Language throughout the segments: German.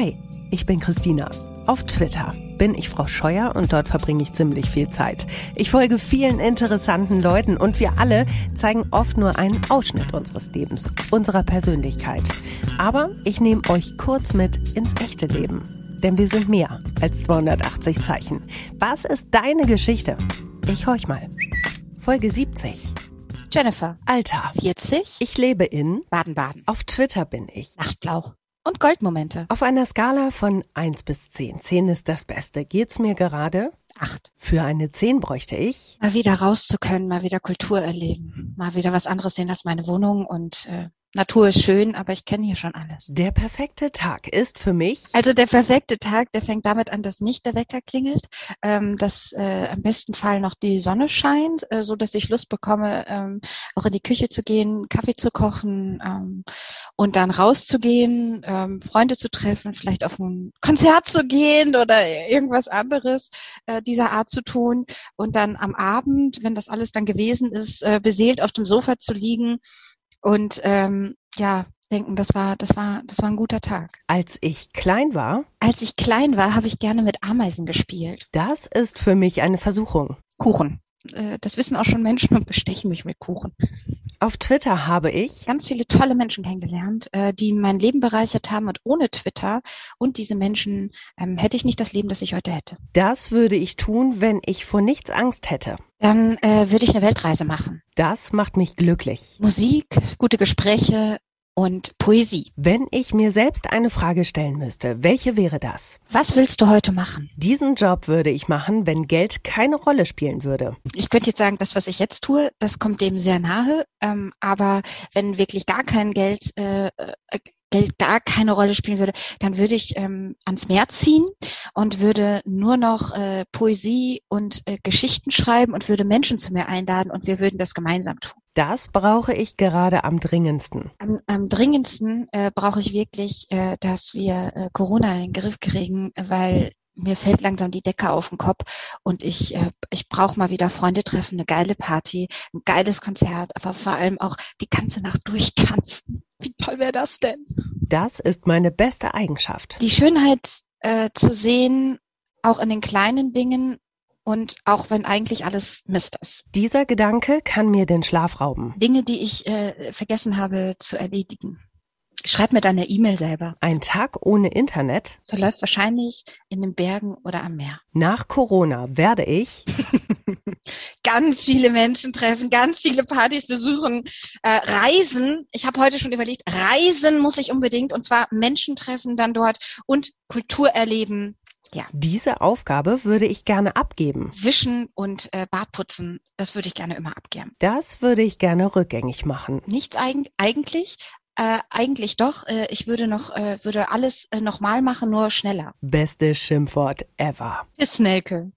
Hi, ich bin Christina. Auf Twitter bin ich Frau Scheuer und dort verbringe ich ziemlich viel Zeit. Ich folge vielen interessanten Leuten und wir alle zeigen oft nur einen Ausschnitt unseres Lebens, unserer Persönlichkeit. Aber ich nehme euch kurz mit ins echte Leben. Denn wir sind mehr als 280 Zeichen. Was ist deine Geschichte? Ich horch mal. Folge 70. Jennifer. Alter. 40. Ich lebe in Baden-Baden. Auf Twitter bin ich. Nachtblau. Und Goldmomente. Auf einer Skala von 1 bis 10. 10 ist das Beste. Geht's mir gerade? Acht. Für eine 10 bräuchte ich. Mal wieder raus zu können, mal wieder Kultur erleben, mal wieder was anderes sehen als meine Wohnung und äh, Natur ist schön, aber ich kenne hier schon alles. Der perfekte Tag ist für mich. Also der perfekte Tag, der fängt damit an, dass nicht der Wecker klingelt, ähm, dass äh, am besten Fall noch die Sonne scheint, äh, so dass ich Lust bekomme, ähm, auch in die Küche zu gehen, Kaffee zu kochen ähm, und dann rauszugehen, ähm, Freunde zu treffen, vielleicht auf ein Konzert zu gehen oder irgendwas anderes äh, dieser Art zu tun und dann am Abend, wenn das alles dann gewesen ist, äh, beseelt auf dem Sofa zu liegen und ähm, ja, denken, das war, das war, das war ein guter Tag. Als ich klein war, Als ich klein war, habe ich gerne mit Ameisen gespielt. das ist für mich eine Versuchung. Kuchen. Äh, Das wissen auch schon Menschen und bestechen mich mit Kuchen. Auf Twitter habe ich. Ganz viele tolle Menschen kennengelernt, äh, die mein Leben bereichert haben und ohne Twitter und diese Menschen ähm, hätte ich nicht das Leben, das ich heute hätte. Das würde ich tun, wenn ich vor nichts Angst hätte. Dann äh, würde ich eine Weltreise machen. Das macht mich glücklich. Musik, gute Gespräche und Poesie. Wenn ich mir selbst eine Frage stellen müsste, welche wäre das? Was willst du heute machen? Diesen Job würde ich machen, wenn Geld keine Rolle spielen würde. ich könnte jetzt sagen, das, was ich jetzt tue, das kommt dem sehr nahe. Ähm, aber wenn wirklich gar kein Geld, äh, äh, Geld gar keine Rolle spielen würde, dann würde ich ähm, ans Meer ziehen und würde nur noch äh, Poesie und äh, Geschichten schreiben und würde Menschen zu mir einladen und wir würden das gemeinsam tun. Das brauche ich gerade am dringendsten. Am, am dringendsten äh, brauche ich wirklich, äh, dass wir äh, Corona in den Griff kriegen, weil mir fällt langsam die Decke auf den Kopf und ich, äh, ich brauche mal wieder Freunde treffen, eine geile Party, ein geiles Konzert, aber vor allem auch die ganze Nacht durchtanzen. Wie toll wäre das denn? Das ist meine beste Eigenschaft. Die Schönheit äh, zu sehen, auch in den kleinen Dingen und auch wenn eigentlich alles Mist ist. Dieser Gedanke kann mir den Schlaf rauben. Dinge, die ich äh, vergessen habe zu erledigen. Schreib mir deine E-Mail selber. Ein Tag ohne Internet? Verläuft wahrscheinlich in den Bergen oder am Meer. Nach Corona werde ich ganz viele Menschen treffen, ganz viele Partys besuchen, äh, reisen. Ich habe heute schon überlegt, reisen muss ich unbedingt und zwar Menschen treffen dann dort und Kultur erleben. Ja, diese Aufgabe würde ich gerne abgeben. wischen und äh, Bad putzen, das würde ich gerne immer abgeben. Das würde ich gerne rückgängig machen. Nichts eigen, eigentlich, äh, eigentlich doch. Äh, ich würde noch, äh, würde alles äh, nochmal machen, nur schneller. Beste Schimpfwort ever. Ist Nelke.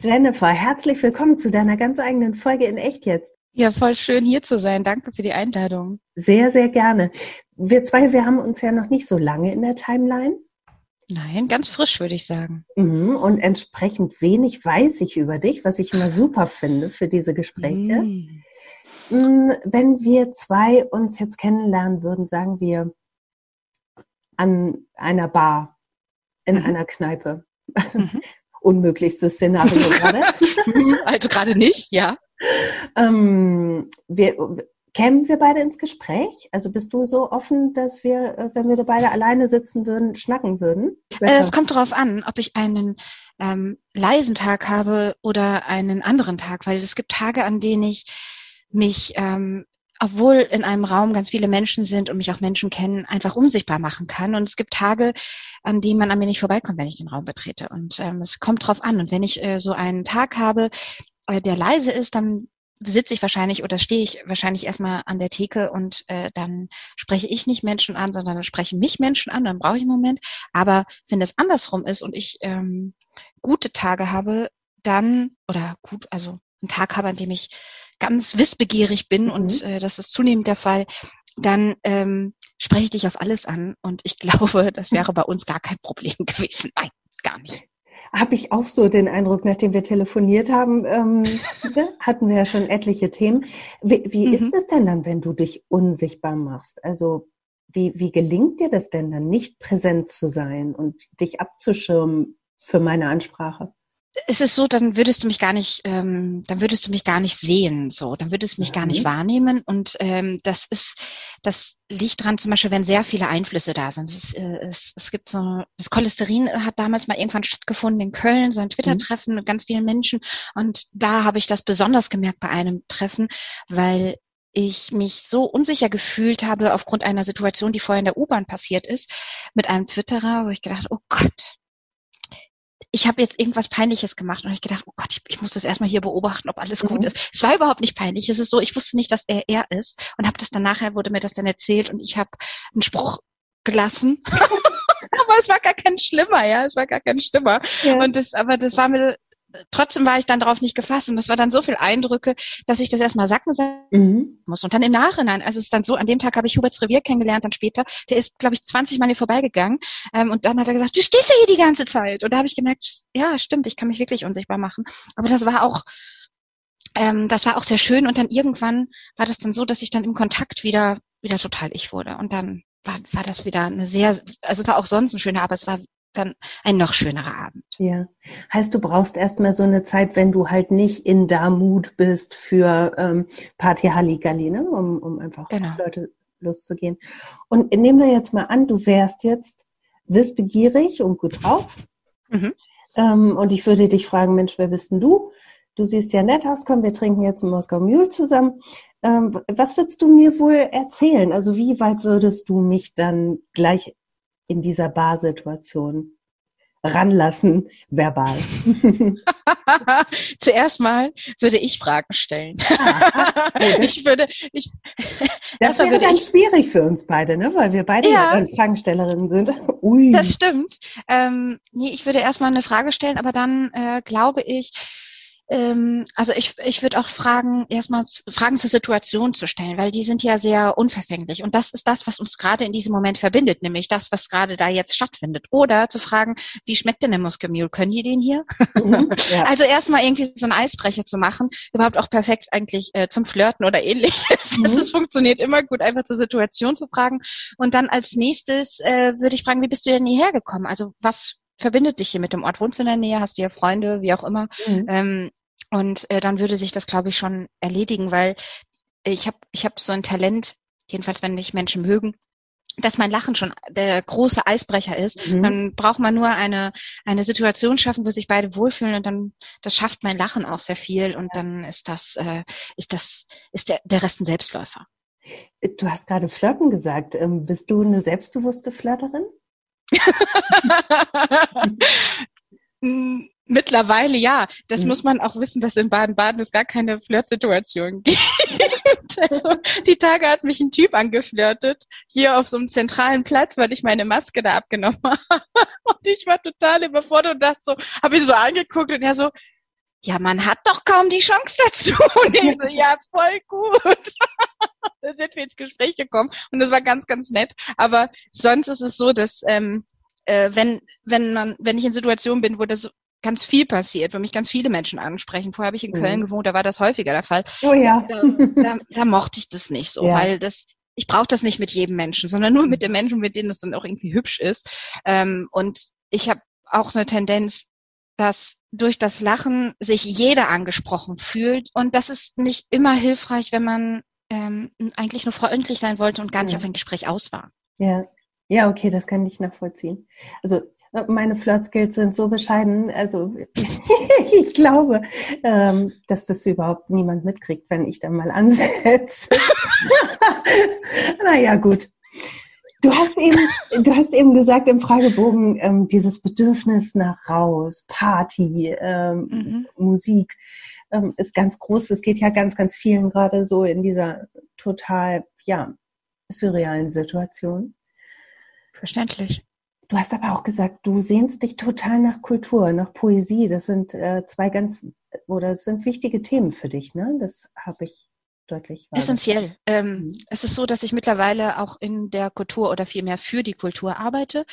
Jennifer, herzlich willkommen zu deiner ganz eigenen Folge in Echt jetzt. Ja, voll schön hier zu sein. Danke für die Einladung. Sehr, sehr gerne. Wir zwei, wir haben uns ja noch nicht so lange in der Timeline. Nein, ganz frisch würde ich sagen. Mhm, Und entsprechend wenig weiß ich über dich, was ich immer super finde für diese Gespräche. Mm, Wenn wir zwei uns jetzt kennenlernen würden, sagen wir an einer Bar, in Mhm. einer Kneipe. Mhm. Unmöglichstes Szenario gerade. Also gerade nicht, ja. ähm, wir, kämen wir beide ins Gespräch? Also bist du so offen, dass wir, äh, wenn wir da beide alleine sitzen würden, schnacken würden? Äh, Es kommt darauf an, ob ich einen ähm, leisen Tag habe oder einen anderen Tag, weil es gibt Tage, an denen ich mich, ähm, obwohl in einem Raum ganz viele Menschen sind und mich auch Menschen kennen, einfach unsichtbar machen kann. Und es gibt Tage, an denen man an mir nicht vorbeikommt, wenn ich den Raum betrete. Und ähm, es kommt drauf an. Und wenn ich äh, so einen Tag habe, äh, der leise ist, dann sitze ich wahrscheinlich oder stehe ich wahrscheinlich erstmal an der Theke und äh, dann spreche ich nicht Menschen an, sondern dann sprechen mich Menschen an, dann brauche ich einen Moment. Aber wenn es andersrum ist und ich ähm, gute Tage habe, dann, oder gut, also einen Tag habe, an dem ich ganz wissbegierig bin Mhm. und äh, das ist zunehmend der Fall, dann ähm, spreche ich dich auf alles an und ich glaube, das wäre bei uns gar kein Problem gewesen. Nein, gar nicht. Habe ich auch so den Eindruck, nachdem wir telefoniert haben, ähm, ne, hatten wir ja schon etliche Themen. Wie, wie Mhm. ist es denn dann, wenn du dich unsichtbar machst? Also wie, wie gelingt dir das denn dann, nicht präsent zu sein und dich abzuschirmen für meine Ansprache? Es ist so, dann würdest du mich gar nicht, ähm, dann würdest du mich gar nicht sehen, so, dann würdest du mich mhm. gar nicht mhm. wahrnehmen. Und ähm, das ist, das liegt dran, zum Beispiel, wenn sehr viele Einflüsse da sind. Es, ist, äh, es, es gibt so, das Cholesterin hat damals mal irgendwann stattgefunden in Köln, so ein Twitter-Treffen mit ganz vielen Menschen. Und da habe ich das besonders gemerkt bei einem Treffen, weil ich mich so unsicher gefühlt habe aufgrund einer Situation, die vorher in der U-Bahn passiert ist, mit einem Twitterer, wo ich gedacht, oh Gott, ich habe jetzt irgendwas Peinliches gemacht und ich gedacht, oh Gott, ich, ich muss das erstmal hier beobachten, ob alles mhm. gut ist. Es war überhaupt nicht peinlich. Es ist so, ich wusste nicht, dass er er ist und habe das dann nachher wurde mir das dann erzählt und ich habe einen Spruch gelassen. aber es war gar kein schlimmer, ja, es war gar kein schlimmer. Ja. Und das, aber das war mir trotzdem war ich dann darauf nicht gefasst und das war dann so viel Eindrücke, dass ich das erstmal sacken mhm. muss. Und dann im Nachhinein, also es ist dann so, an dem Tag habe ich Huberts Revier kennengelernt, dann später, der ist, glaube ich, 20 Mal hier vorbeigegangen ähm, und dann hat er gesagt, du stehst ja hier die ganze Zeit. Und da habe ich gemerkt, ja, stimmt, ich kann mich wirklich unsichtbar machen. Aber das war auch, ähm, das war auch sehr schön und dann irgendwann war das dann so, dass ich dann im Kontakt wieder, wieder total ich wurde und dann war, war das wieder eine sehr, also es war auch sonst ein schöner, aber es war dann ein noch schönerer Abend. Ja. Heißt, du brauchst erstmal so eine Zeit, wenn du halt nicht in da Mut bist für ähm, Party Halligalli, ne? um, um einfach genau. Leute loszugehen. Und nehmen wir jetzt mal an, du wärst jetzt wissbegierig und gut drauf. Mhm. Ähm, und ich würde dich fragen, Mensch, wer bist denn du? Du siehst ja nett aus, komm, wir trinken jetzt ein Moskau Mule zusammen. Ähm, was würdest du mir wohl erzählen? Also wie weit würdest du mich dann gleich in dieser Barsituation ranlassen, verbal? Zuerst mal würde ich Fragen stellen. Ah, ich würde, ich, das wäre dann ich, schwierig für uns beide, ne? weil wir beide ja, Fragestellerinnen sind. Ui. Das stimmt. Ähm, nee, ich würde erstmal eine Frage stellen, aber dann äh, glaube ich, ähm, also ich, ich würde auch fragen, erstmal Fragen zur Situation zu stellen, weil die sind ja sehr unverfänglich. Und das ist das, was uns gerade in diesem Moment verbindet, nämlich das, was gerade da jetzt stattfindet. Oder zu fragen, wie schmeckt denn der Muskelmule? Können die den hier? Mhm, ja. Also erstmal irgendwie so einen Eisbrecher zu machen, überhaupt auch perfekt eigentlich äh, zum Flirten oder ähnliches. Mhm. Es funktioniert immer gut, einfach zur Situation zu fragen. Und dann als nächstes äh, würde ich fragen, wie bist du denn hierher gekommen? Also was verbindet dich hier mit dem Ort? Wohnst du in der Nähe? Hast du hier Freunde? Wie auch immer. Mhm. Ähm, und äh, dann würde sich das, glaube ich, schon erledigen, weil ich habe ich hab so ein Talent, jedenfalls wenn mich Menschen mögen, dass mein Lachen schon der große Eisbrecher ist. Mhm. Dann braucht man nur eine, eine Situation schaffen, wo sich beide wohlfühlen und dann das schafft mein Lachen auch sehr viel und dann ist das, äh, ist das, ist der, der Rest ein Selbstläufer. Du hast gerade Flirten gesagt. Ähm, bist du eine selbstbewusste Flirterin? Mittlerweile ja. Das mhm. muss man auch wissen, dass in Baden-Baden es gar keine Flirtsituation gibt. also, die Tage hat mich ein Typ angeflirtet, hier auf so einem zentralen Platz, weil ich meine Maske da abgenommen habe. Und ich war total überfordert und dachte so, habe ihn so angeguckt und er so, ja, man hat doch kaum die Chance dazu. Und ich so, ja, voll gut. da sind wir ins Gespräch gekommen und das war ganz, ganz nett. Aber sonst ist es so, dass ähm, äh, wenn, wenn man, wenn ich in Situationen bin, wo das ganz viel passiert, wo mich ganz viele Menschen ansprechen. Vorher habe ich in mhm. Köln gewohnt, da war das häufiger der Fall. Oh ja. Da, da, da mochte ich das nicht so, ja. weil das, ich brauche das nicht mit jedem Menschen, sondern nur mit den Menschen, mit denen es dann auch irgendwie hübsch ist. Ähm, und ich habe auch eine Tendenz, dass durch das Lachen sich jeder angesprochen fühlt. Und das ist nicht immer hilfreich, wenn man ähm, eigentlich nur freundlich sein wollte und gar nicht ja. auf ein Gespräch aus war. Ja. Ja, okay, das kann ich nachvollziehen. Also meine Flirt-Skills sind so bescheiden. Also ich glaube, ähm, dass das überhaupt niemand mitkriegt, wenn ich da mal ansetze. naja, gut. Du hast eben, du hast eben gesagt im Fragebogen ähm, dieses Bedürfnis nach raus, Party, ähm, mhm. Musik ähm, ist ganz groß. Es geht ja ganz, ganz vielen gerade so in dieser total, ja, surrealen Situation. Verständlich. Du hast aber auch gesagt, du sehnst dich total nach Kultur, nach Poesie. Das sind äh, zwei ganz oder das sind wichtige Themen für dich, ne? Das habe ich deutlich. Essentiell. Ähm, mhm. Es ist so, dass ich mittlerweile auch in der Kultur oder vielmehr für die Kultur arbeite.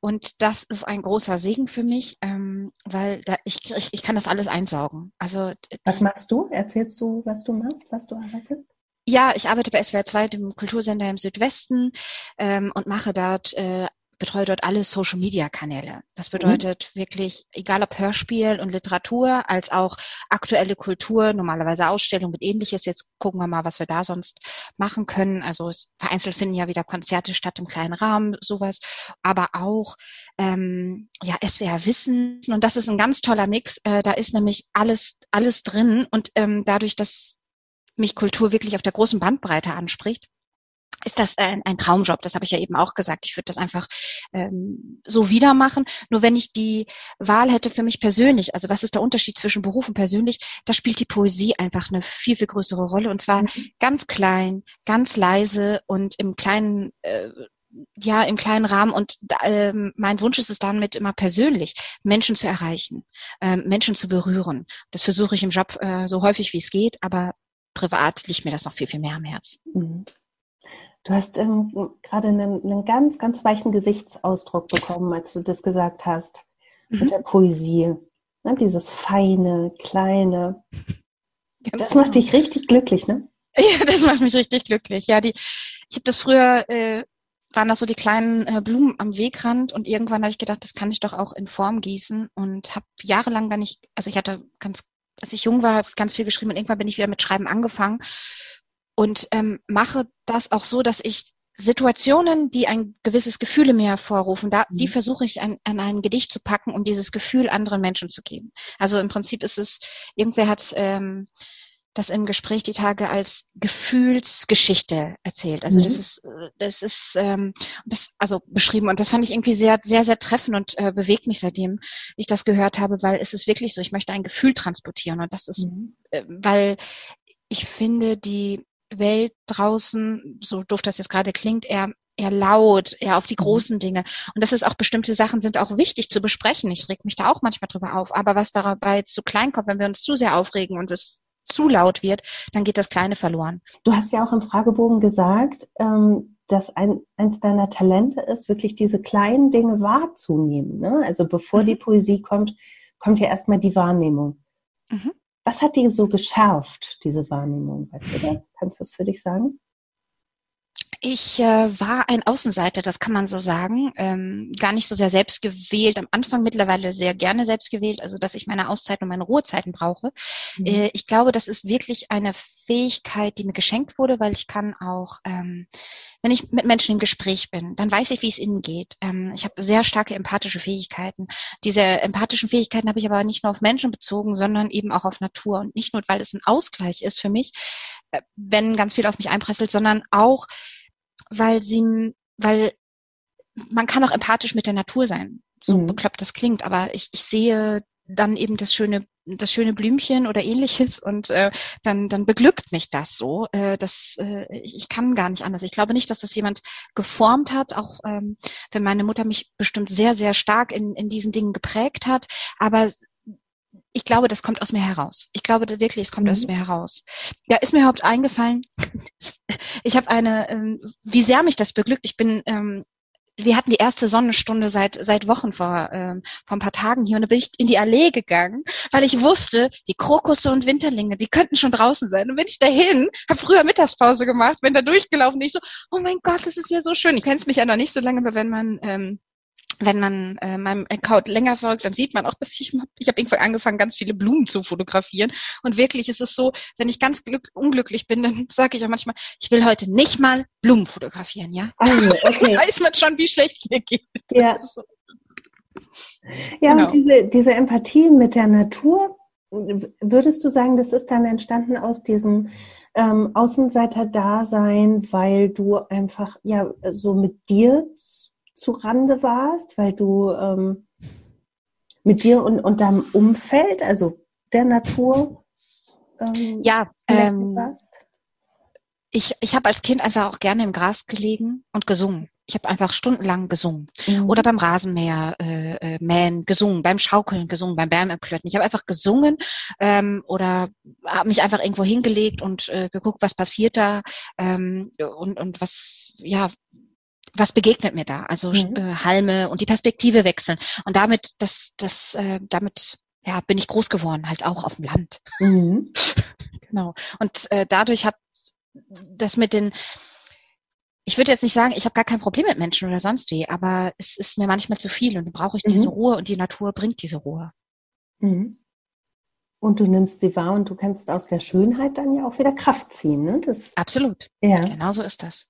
Und das ist ein großer Segen für mich, ähm, weil da, ich, ich, ich kann das alles einsaugen. Also Was machst du? Erzählst du, was du machst, was du arbeitest? Ja, ich arbeite bei SWR 2, dem Kultursender im Südwesten ähm, und mache dort äh, betreue dort alle Social Media Kanäle. Das mhm. bedeutet mhm. wirklich, egal ob Hörspiel und Literatur, als auch aktuelle Kultur, normalerweise Ausstellungen mit ähnliches. Jetzt gucken wir mal, was wir da sonst machen können. Also vereinzelt finden ja wieder Konzerte statt im kleinen Rahmen, sowas. Aber auch ähm, ja, SWR Wissen. Und das ist ein ganz toller Mix. Äh, da ist nämlich alles, alles drin. Und ähm, dadurch, dass mich Kultur wirklich auf der großen Bandbreite anspricht, ist das ein, ein Traumjob. Das habe ich ja eben auch gesagt. Ich würde das einfach ähm, so wieder machen. Nur wenn ich die Wahl hätte für mich persönlich, also was ist der Unterschied zwischen Beruf und persönlich, da spielt die Poesie einfach eine viel, viel größere Rolle. Und zwar mhm. ganz klein, ganz leise und im kleinen äh, ja im kleinen Rahmen und äh, mein Wunsch ist es dann mit immer persönlich Menschen zu erreichen, äh, Menschen zu berühren. Das versuche ich im Job äh, so häufig wie es geht, aber privat liegt mir das noch viel viel mehr am Herz. Mhm. Du hast ähm, gerade einen, einen, ganz, ganz weichen Gesichtsausdruck bekommen, als du das gesagt hast, mhm. mit der Poesie. Ne? Dieses feine, kleine. Ganz das macht genau. dich richtig glücklich, ne? Ja, das macht mich richtig glücklich. Ja, die, ich habe das früher, äh, waren das so die kleinen äh, Blumen am Wegrand und irgendwann habe ich gedacht, das kann ich doch auch in Form gießen und habe jahrelang gar nicht, also ich hatte ganz, als ich jung war, ganz viel geschrieben und irgendwann bin ich wieder mit Schreiben angefangen und ähm, mache das auch so, dass ich Situationen, die ein gewisses Gefühl in mir hervorrufen, da, mhm. die versuche ich an, an ein Gedicht zu packen, um dieses Gefühl anderen Menschen zu geben. Also im Prinzip ist es, irgendwer hat ähm, das im Gespräch die Tage als Gefühlsgeschichte erzählt. Also mhm. das ist, das ist ähm, das also beschrieben und das fand ich irgendwie sehr, sehr, sehr treffend und äh, bewegt mich seitdem ich das gehört habe, weil es ist wirklich so, ich möchte ein Gefühl transportieren und das ist, mhm. äh, weil ich finde, die Welt draußen, so doof das jetzt gerade klingt, eher eher laut, eher auf die mhm. großen Dinge. Und das ist auch bestimmte Sachen sind auch wichtig zu besprechen. Ich reg mich da auch manchmal drüber auf. Aber was dabei zu klein kommt, wenn wir uns zu sehr aufregen und es zu laut wird, dann geht das Kleine verloren. Du hast ja auch im Fragebogen gesagt, ähm, dass ein, eins deiner Talente ist, wirklich diese kleinen Dinge wahrzunehmen. Ne? Also bevor mhm. die Poesie kommt, kommt ja erstmal die Wahrnehmung. Mhm. Was hat die so geschärft, diese Wahrnehmung? Weißt du das? Kannst du das für dich sagen? Ich äh, war ein Außenseiter, das kann man so sagen. Ähm, gar nicht so sehr selbst gewählt. Am Anfang mittlerweile sehr gerne selbst gewählt, also dass ich meine Auszeiten und meine Ruhezeiten brauche. Mhm. Äh, ich glaube, das ist wirklich eine Fähigkeit, die mir geschenkt wurde, weil ich kann auch, ähm, wenn ich mit Menschen im Gespräch bin, dann weiß ich, wie es ihnen geht. Ähm, ich habe sehr starke empathische Fähigkeiten. Diese empathischen Fähigkeiten habe ich aber nicht nur auf Menschen bezogen, sondern eben auch auf Natur. Und nicht nur, weil es ein Ausgleich ist für mich, äh, wenn ganz viel auf mich einpresselt, sondern auch, weil sie, weil man kann auch empathisch mit der Natur sein. So mhm. bekloppt das klingt, aber ich, ich sehe dann eben das schöne das schöne Blümchen oder ähnliches und äh, dann dann beglückt mich das so äh, dass äh, ich kann gar nicht anders ich glaube nicht dass das jemand geformt hat auch ähm, wenn meine Mutter mich bestimmt sehr sehr stark in in diesen Dingen geprägt hat aber ich glaube, das kommt aus mir heraus. Ich glaube wirklich, es kommt mhm. aus mir heraus. Ja, ist mir überhaupt eingefallen. ich habe eine, ähm, wie sehr mich das beglückt. Ich bin, ähm, wir hatten die erste Sonnenstunde seit seit Wochen vor ähm, vor ein paar Tagen hier und da bin ich in die Allee gegangen, weil ich wusste, die Krokusse und Winterlinge, die könnten schon draußen sein. Und bin ich dahin, habe früher Mittagspause gemacht, bin da durchgelaufen, ich so, oh mein Gott, das ist ja so schön. Ich kenne es mich ja noch nicht so lange, aber wenn man ähm, wenn man äh, meinem Account länger folgt, dann sieht man auch, dass ich ich habe irgendwann angefangen, ganz viele Blumen zu fotografieren. Und wirklich ist es so, wenn ich ganz glück, unglücklich bin, dann sage ich auch manchmal, ich will heute nicht mal Blumen fotografieren, ja. Oh, okay. weiß man schon, wie schlecht es mir geht. Ja. So. Ja, genau. und diese, diese Empathie mit der Natur, würdest du sagen, das ist dann entstanden aus diesem ähm, Außenseiter-Dasein, weil du einfach ja so mit dir zu Rande warst, weil du ähm, mit dir und, und deinem Umfeld, also der Natur, ähm, ja, ähm, warst? ich, ich habe als Kind einfach auch gerne im Gras gelegen und gesungen. Ich habe einfach stundenlang gesungen. Mhm. Oder beim Rasenmäher äh, äh, mähen gesungen, beim Schaukeln gesungen, beim Bärmerklötten. Ich habe einfach gesungen ähm, oder habe mich einfach irgendwo hingelegt und äh, geguckt, was passiert da ähm, und, und was, ja, was begegnet mir da? Also mhm. äh, Halme und die Perspektive wechseln. Und damit, das, das, äh, damit ja, bin ich groß geworden, halt auch auf dem Land. Mhm. genau. Und äh, dadurch hat das mit den, ich würde jetzt nicht sagen, ich habe gar kein Problem mit Menschen oder sonst wie, aber es ist mir manchmal zu viel und dann brauche ich mhm. diese Ruhe und die Natur bringt diese Ruhe. Mhm. Und du nimmst sie wahr und du kannst aus der Schönheit dann ja auch wieder Kraft ziehen. Ne? Das, Absolut. Ja. Genau so ist das.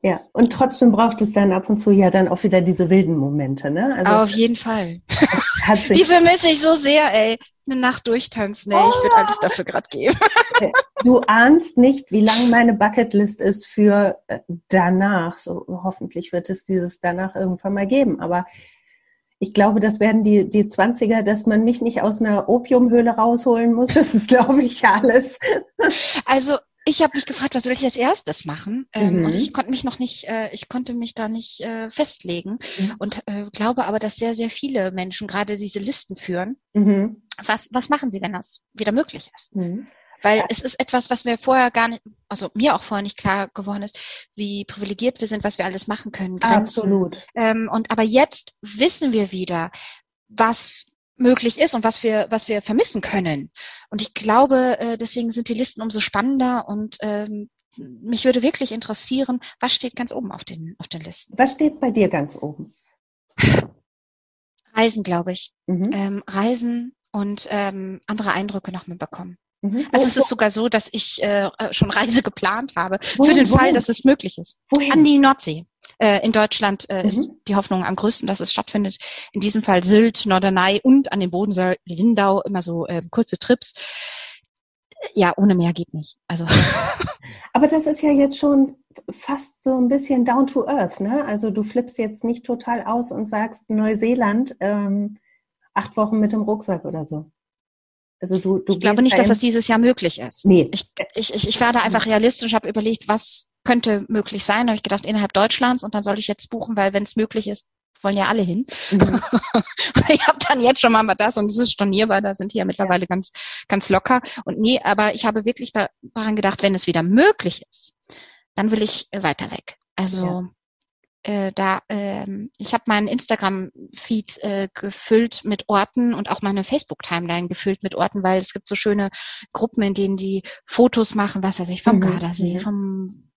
Ja, und trotzdem braucht es dann ab und zu ja dann auch wieder diese wilden Momente, ne? Also Auf jeden Fall. Die vermisse ich so sehr, ey. Eine Nacht durchtanzen, ey. Oh. Ich würde alles dafür gerade geben. Du ahnst nicht, wie lang meine Bucketlist ist für äh, danach. So hoffentlich wird es dieses danach irgendwann mal geben. Aber ich glaube, das werden die, die 20er, dass man mich nicht aus einer Opiumhöhle rausholen muss. Das ist, glaube ich, alles. Also ich habe mich gefragt, was will ich als erstes machen? Ähm, mhm. Und ich konnte mich noch nicht, äh, ich konnte mich da nicht äh, festlegen. Mhm. Und äh, glaube aber, dass sehr, sehr viele Menschen gerade diese Listen führen. Mhm. Was, was machen sie, wenn das wieder möglich ist? Mhm. Weil es ist etwas, was mir vorher gar nicht, also mir auch vorher nicht klar geworden ist, wie privilegiert wir sind, was wir alles machen können. Grenzen. Absolut. Ähm, und aber jetzt wissen wir wieder, was möglich ist und was wir, was wir vermissen können. Und ich glaube, äh, deswegen sind die Listen umso spannender und ähm, mich würde wirklich interessieren, was steht ganz oben auf den, auf den Listen? Was steht bei dir ganz oben? Reisen, glaube ich. Mhm. Ähm, Reisen und ähm, andere Eindrücke noch mitbekommen. Mhm. Also es ist sogar so, dass ich äh, schon Reise geplant habe wohin, für den wohin? Fall, dass es möglich ist. Wohin? An die Nordsee. Äh, in Deutschland äh, mhm. ist die Hoffnung am größten, dass es stattfindet. In diesem Fall Sylt, Norderney und an den Bodensee, Lindau, immer so äh, kurze Trips. Ja, ohne mehr geht nicht. Also. Aber das ist ja jetzt schon fast so ein bisschen down to earth, ne? Also du flippst jetzt nicht total aus und sagst Neuseeland ähm, acht Wochen mit dem Rucksack oder so. Also du, du ich glaube nicht, dass das dieses Jahr möglich ist. Nee. Ich, ich, ich, ich werde einfach realistisch, habe überlegt, was könnte möglich sein. Da habe ich gedacht, innerhalb Deutschlands und dann soll ich jetzt buchen, weil wenn es möglich ist, wollen ja alle hin. Mhm. ich habe dann jetzt schon mal das und es ist stornierbar, da sind die ja mittlerweile ja. ganz, ganz locker. Und nee, aber ich habe wirklich da, daran gedacht, wenn es wieder möglich ist, dann will ich weiter weg. Also ja äh, da, ähm, ich habe meinen Instagram-Feed äh, gefüllt mit Orten und auch meine Facebook-Timeline gefüllt mit Orten, weil es gibt so schöne Gruppen, in denen die Fotos machen, was weiß ich, vom mhm. Gardasee, mhm. vom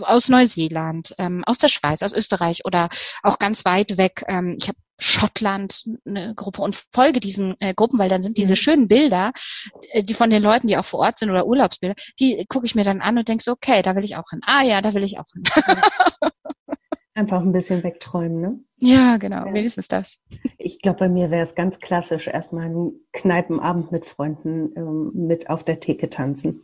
aus Neuseeland, ähm, aus der Schweiz, aus Österreich oder auch ganz weit weg. Ähm, ich habe Schottland eine Gruppe und folge diesen äh, Gruppen, weil dann sind diese mhm. schönen Bilder, äh, die von den Leuten, die auch vor Ort sind oder Urlaubsbilder, die gucke ich mir dann an und denke so, okay, da will ich auch hin. Ah ja, da will ich auch hin. Einfach ein bisschen wegträumen, ne? Ja, genau, ja. wenigstens das. Ich glaube, bei mir wäre es ganz klassisch, erstmal einen Kneipenabend mit Freunden ähm, mit auf der Theke tanzen.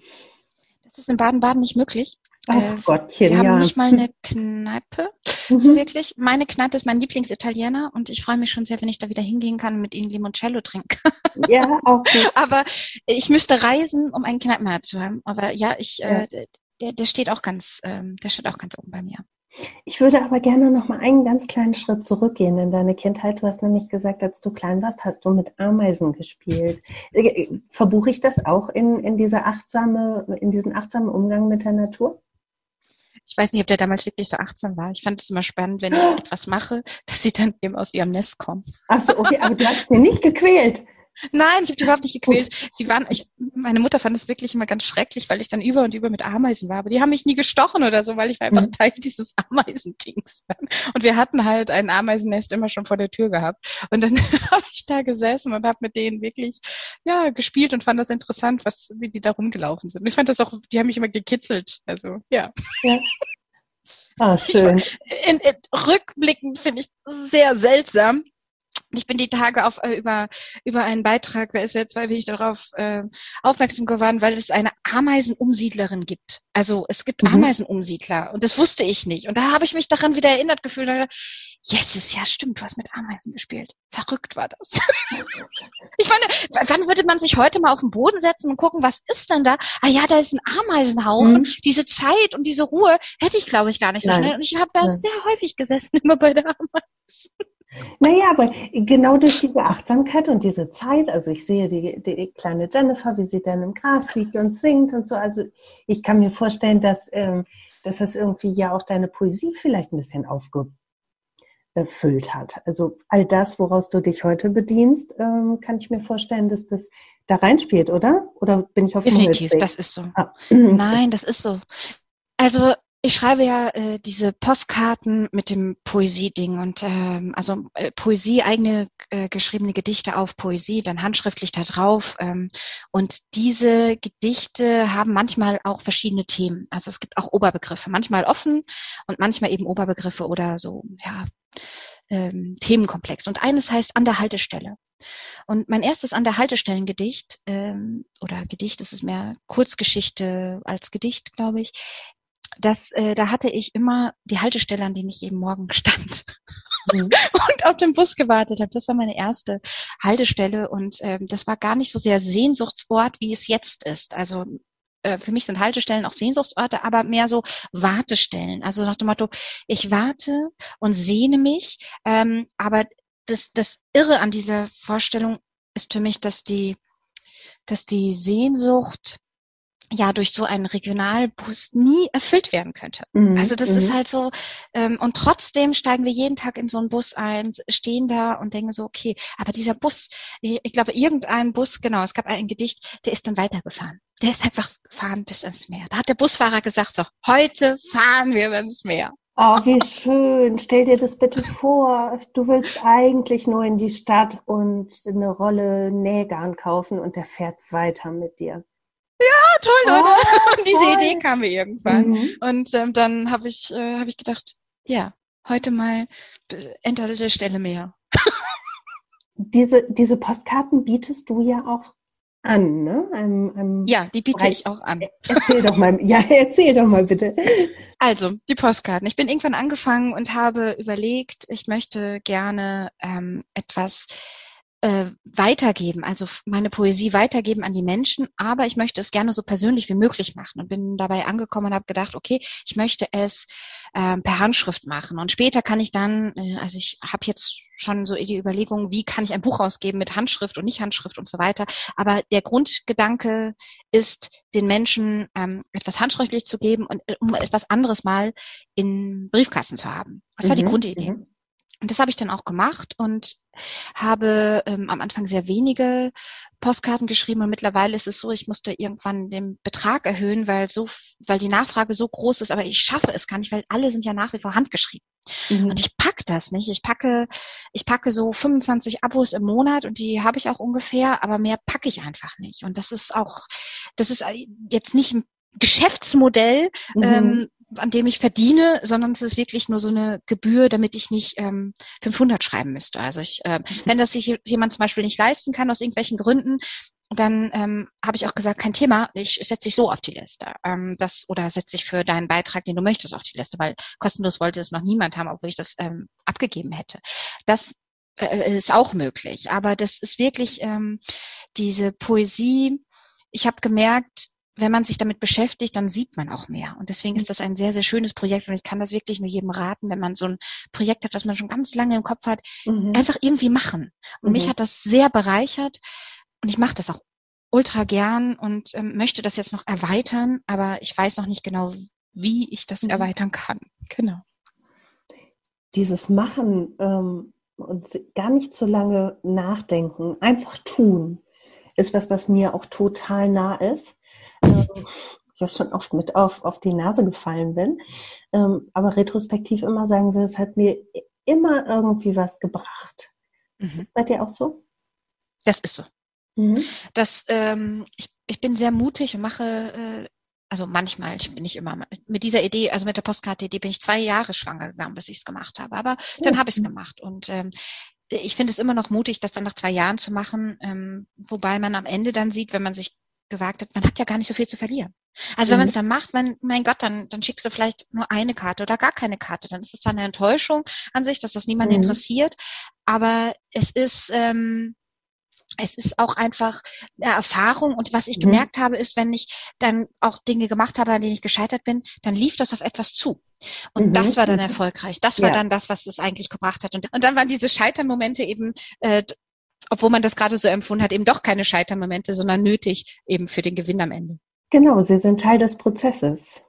Das ist in Baden-Baden nicht möglich. Ach äh, Gottchen, wir ja. haben nicht mal eine Kneipe, mhm. so wirklich. Meine Kneipe ist mein Lieblingsitaliener und ich freue mich schon sehr, wenn ich da wieder hingehen kann und mit ihnen Limoncello trinken. Ja, auch gut. Aber ich müsste reisen, um einen Kneipenabend zu haben. Aber ja, ich, ja. Äh, der, der steht auch ganz, ähm, der steht auch ganz oben bei mir. Ich würde aber gerne noch mal einen ganz kleinen Schritt zurückgehen in deine Kindheit. Du hast nämlich gesagt, als du klein warst, hast du mit Ameisen gespielt. Äh, verbuche ich das auch in, in, diese achtsame, in diesen achtsamen Umgang mit der Natur? Ich weiß nicht, ob der damals wirklich so achtsam war. Ich fand es immer spannend, wenn ich etwas mache, dass sie dann eben aus ihrem Nest kommen. Ach so, okay, aber du hast mir nicht gequält. Nein, ich habe die überhaupt nicht gequält. Gut. Sie waren, ich, meine Mutter fand es wirklich immer ganz schrecklich, weil ich dann über und über mit Ameisen war. Aber die haben mich nie gestochen oder so, weil ich war einfach mhm. Teil dieses Ameisendings. Und wir hatten halt ein Ameisennest immer schon vor der Tür gehabt. Und dann habe ich da gesessen und habe mit denen wirklich ja gespielt und fand das interessant, was wie die da rumgelaufen sind. Und ich fand das auch, die haben mich immer gekitzelt. Also ja. ja. Ah, schön. In, in, rückblickend finde ich sehr seltsam, ich bin die Tage auf, äh, über, über einen Beitrag bei SWR 2 bin ich darauf äh, aufmerksam geworden, weil es eine Ameisenumsiedlerin gibt. Also es gibt mhm. Ameisenumsiedler und das wusste ich nicht. Und da habe ich mich daran wieder erinnert gefühlt. Und yes, ja stimmt, du hast mit Ameisen gespielt. Verrückt war das. ich meine, wann würde man sich heute mal auf den Boden setzen und gucken, was ist denn da? Ah ja, da ist ein Ameisenhaufen. Mhm. Diese Zeit und diese Ruhe hätte ich, glaube ich, gar nicht so Nein. schnell. Und ich habe da Nein. sehr häufig gesessen, immer bei der Ameisen. Naja, aber genau durch diese Achtsamkeit und diese Zeit, also ich sehe die, die, kleine Jennifer, wie sie dann im Gras liegt und singt und so. Also ich kann mir vorstellen, dass, ähm, dass das irgendwie ja auch deine Poesie vielleicht ein bisschen aufgefüllt hat. Also all das, woraus du dich heute bedienst, ähm, kann ich mir vorstellen, dass das da reinspielt, oder? Oder bin ich auf Definitiv, das ist so. Ah. Nein, das ist so. Also ich schreibe ja äh, diese Postkarten mit dem Poesie-Ding und ähm, also äh, Poesie, eigene äh, geschriebene Gedichte auf Poesie, dann handschriftlich da drauf. Ähm, und diese Gedichte haben manchmal auch verschiedene Themen. Also es gibt auch Oberbegriffe, manchmal offen und manchmal eben Oberbegriffe oder so, ja, ähm, Themenkomplex. Und eines heißt an der Haltestelle. Und mein erstes an der Haltestellen-Gedicht, ähm, oder Gedicht, ist mehr Kurzgeschichte als Gedicht, glaube ich, das, äh, da hatte ich immer die Haltestelle, an denen ich jeden Morgen stand mhm. und auf den Bus gewartet habe. Das war meine erste Haltestelle und ähm, das war gar nicht so sehr Sehnsuchtsort, wie es jetzt ist. Also äh, für mich sind Haltestellen auch Sehnsuchtsorte, aber mehr so Wartestellen. Also nach dem Motto, ich warte und sehne mich, ähm, aber das, das Irre an dieser Vorstellung ist für mich, dass die, dass die Sehnsucht ja durch so einen Regionalbus nie erfüllt werden könnte. Mhm. Also das mhm. ist halt so, ähm, und trotzdem steigen wir jeden Tag in so einen Bus ein, stehen da und denken so, okay, aber dieser Bus, ich, ich glaube, irgendein Bus, genau, es gab ein Gedicht, der ist dann weitergefahren. Der ist einfach gefahren bis ins Meer. Da hat der Busfahrer gesagt, so, heute fahren wir ins Meer. Oh, wie schön. Stell dir das bitte vor. Du willst eigentlich nur in die Stadt und eine Rolle Nähgarn kaufen und der fährt weiter mit dir. Ja, toll, oder? Oh, diese toll. Idee kam mir irgendwann. Mhm. Und ähm, dann habe ich, äh, hab ich gedacht, ja, heute mal enthaltete Stelle mehr. diese, diese Postkarten bietest du ja auch an, ne? Einem, einem ja, die biete Bereich. ich auch an. Erzähl doch mal, ja, erzähl doch mal bitte. Also, die Postkarten. Ich bin irgendwann angefangen und habe überlegt, ich möchte gerne ähm, etwas äh, weitergeben, also meine Poesie weitergeben an die Menschen, aber ich möchte es gerne so persönlich wie möglich machen und bin dabei angekommen und habe gedacht, okay, ich möchte es äh, per Handschrift machen und später kann ich dann, äh, also ich habe jetzt schon so die Überlegung, wie kann ich ein Buch ausgeben mit Handschrift und nicht Handschrift und so weiter. Aber der Grundgedanke ist, den Menschen ähm, etwas handschriftlich zu geben und äh, um etwas anderes mal in Briefkasten zu haben. Das war die mhm, Grundidee. Mhm. Und das habe ich dann auch gemacht und habe ähm, am Anfang sehr wenige Postkarten geschrieben und mittlerweile ist es so, ich musste irgendwann den Betrag erhöhen, weil so, weil die Nachfrage so groß ist, aber ich schaffe es gar nicht, weil alle sind ja nach wie vor handgeschrieben. Mhm. Und ich pack das nicht. Ich packe, ich packe so 25 Abos im Monat und die habe ich auch ungefähr, aber mehr packe ich einfach nicht. Und das ist auch, das ist jetzt nicht ein Geschäftsmodell, mhm. ähm, an dem ich verdiene, sondern es ist wirklich nur so eine Gebühr, damit ich nicht ähm, 500 schreiben müsste. Also ich, äh, wenn das sich jemand zum Beispiel nicht leisten kann aus irgendwelchen Gründen, dann ähm, habe ich auch gesagt, kein Thema, ich setze dich so auf die Liste. Ähm, das oder setze dich für deinen Beitrag, den du möchtest, auf die Liste, weil kostenlos wollte es noch niemand haben, obwohl ich das ähm, abgegeben hätte. Das äh, ist auch möglich. Aber das ist wirklich ähm, diese Poesie. Ich habe gemerkt, wenn man sich damit beschäftigt, dann sieht man auch mehr. Und deswegen ist mhm. das ein sehr, sehr schönes Projekt. Und ich kann das wirklich nur jedem raten, wenn man so ein Projekt hat, das man schon ganz lange im Kopf hat, mhm. einfach irgendwie machen. Und mhm. mich hat das sehr bereichert. Und ich mache das auch ultra gern und ähm, möchte das jetzt noch erweitern, aber ich weiß noch nicht genau, wie ich das mhm. erweitern kann. Genau. Dieses Machen ähm, und gar nicht so lange nachdenken, einfach tun, ist was, was mir auch total nah ist ähm, ja schon oft mit auf, auf die Nase gefallen bin, ähm, aber retrospektiv immer sagen will, es hat mir immer irgendwie was gebracht. Mhm. Ist das bei dir auch so? Das ist so. Mhm. Das, ähm, ich, ich bin sehr mutig und mache, äh, also manchmal, ich bin nicht immer mit dieser Idee, also mit der Postkarte-Idee bin ich zwei Jahre schwanger gegangen, bis ich es gemacht habe. Aber dann mhm. habe ich es gemacht. Und ähm, ich finde es immer noch mutig, das dann nach zwei Jahren zu machen, ähm, wobei man am Ende dann sieht, wenn man sich gewagt hat, man hat ja gar nicht so viel zu verlieren. Also wenn man es mhm. dann macht, man, mein Gott, dann, dann schickst du vielleicht nur eine Karte oder gar keine Karte. Dann ist es zwar eine Enttäuschung an sich, dass das niemand mhm. interessiert, aber es ist, ähm, es ist auch einfach eine Erfahrung und was ich mhm. gemerkt habe, ist, wenn ich dann auch Dinge gemacht habe, an denen ich gescheitert bin, dann lief das auf etwas zu. Und mhm. das war dann erfolgreich. Das war ja. dann das, was es eigentlich gebracht hat. Und, und dann waren diese Scheitermomente eben äh, obwohl man das gerade so empfunden hat, eben doch keine Scheitermomente, sondern nötig eben für den Gewinn am Ende. Genau, sie sind Teil des Prozesses.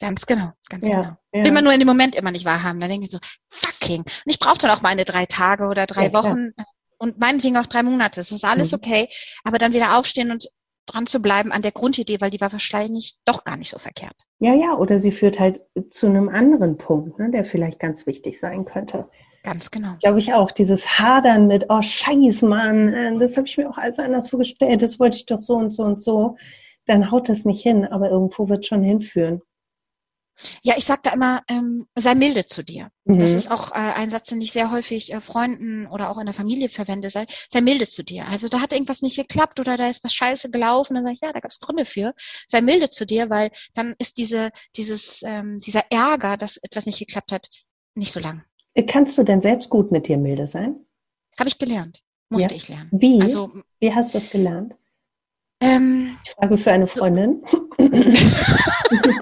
Ganz genau, ganz ja, genau. Ja. Will man nur in dem Moment immer nicht wahrhaben. Dann denke ich so, fucking. Und ich brauche dann auch meine drei Tage oder drei ja, Wochen und meinetwegen auch drei Monate. Es ist alles mhm. okay. Aber dann wieder aufstehen und dran zu bleiben an der Grundidee, weil die war wahrscheinlich doch gar nicht so verkehrt. Ja, ja, oder sie führt halt zu einem anderen Punkt, ne, der vielleicht ganz wichtig sein könnte. Ganz genau. Glaube ich auch. Dieses Hadern mit, oh Scheiß, Mann, äh, das habe ich mir auch alles anders vorgestellt, das wollte ich doch so und so und so. Dann haut das nicht hin, aber irgendwo wird schon hinführen. Ja, ich sage da immer, ähm, sei milde zu dir. Mhm. Das ist auch äh, ein Satz, den ich sehr häufig äh, Freunden oder auch in der Familie verwende. Sei, sei milde zu dir. Also da hat irgendwas nicht geklappt oder da ist was scheiße gelaufen. Dann sage ich, ja, da gab es Gründe für. Sei milde zu dir, weil dann ist diese, dieses, ähm, dieser Ärger, dass etwas nicht geklappt hat, nicht so lang. Kannst du denn selbst gut mit dir milde sein? Habe ich gelernt. Musste ja. ich lernen. Wie? Also, Wie hast du das gelernt? Ähm, ich frage für eine Freundin.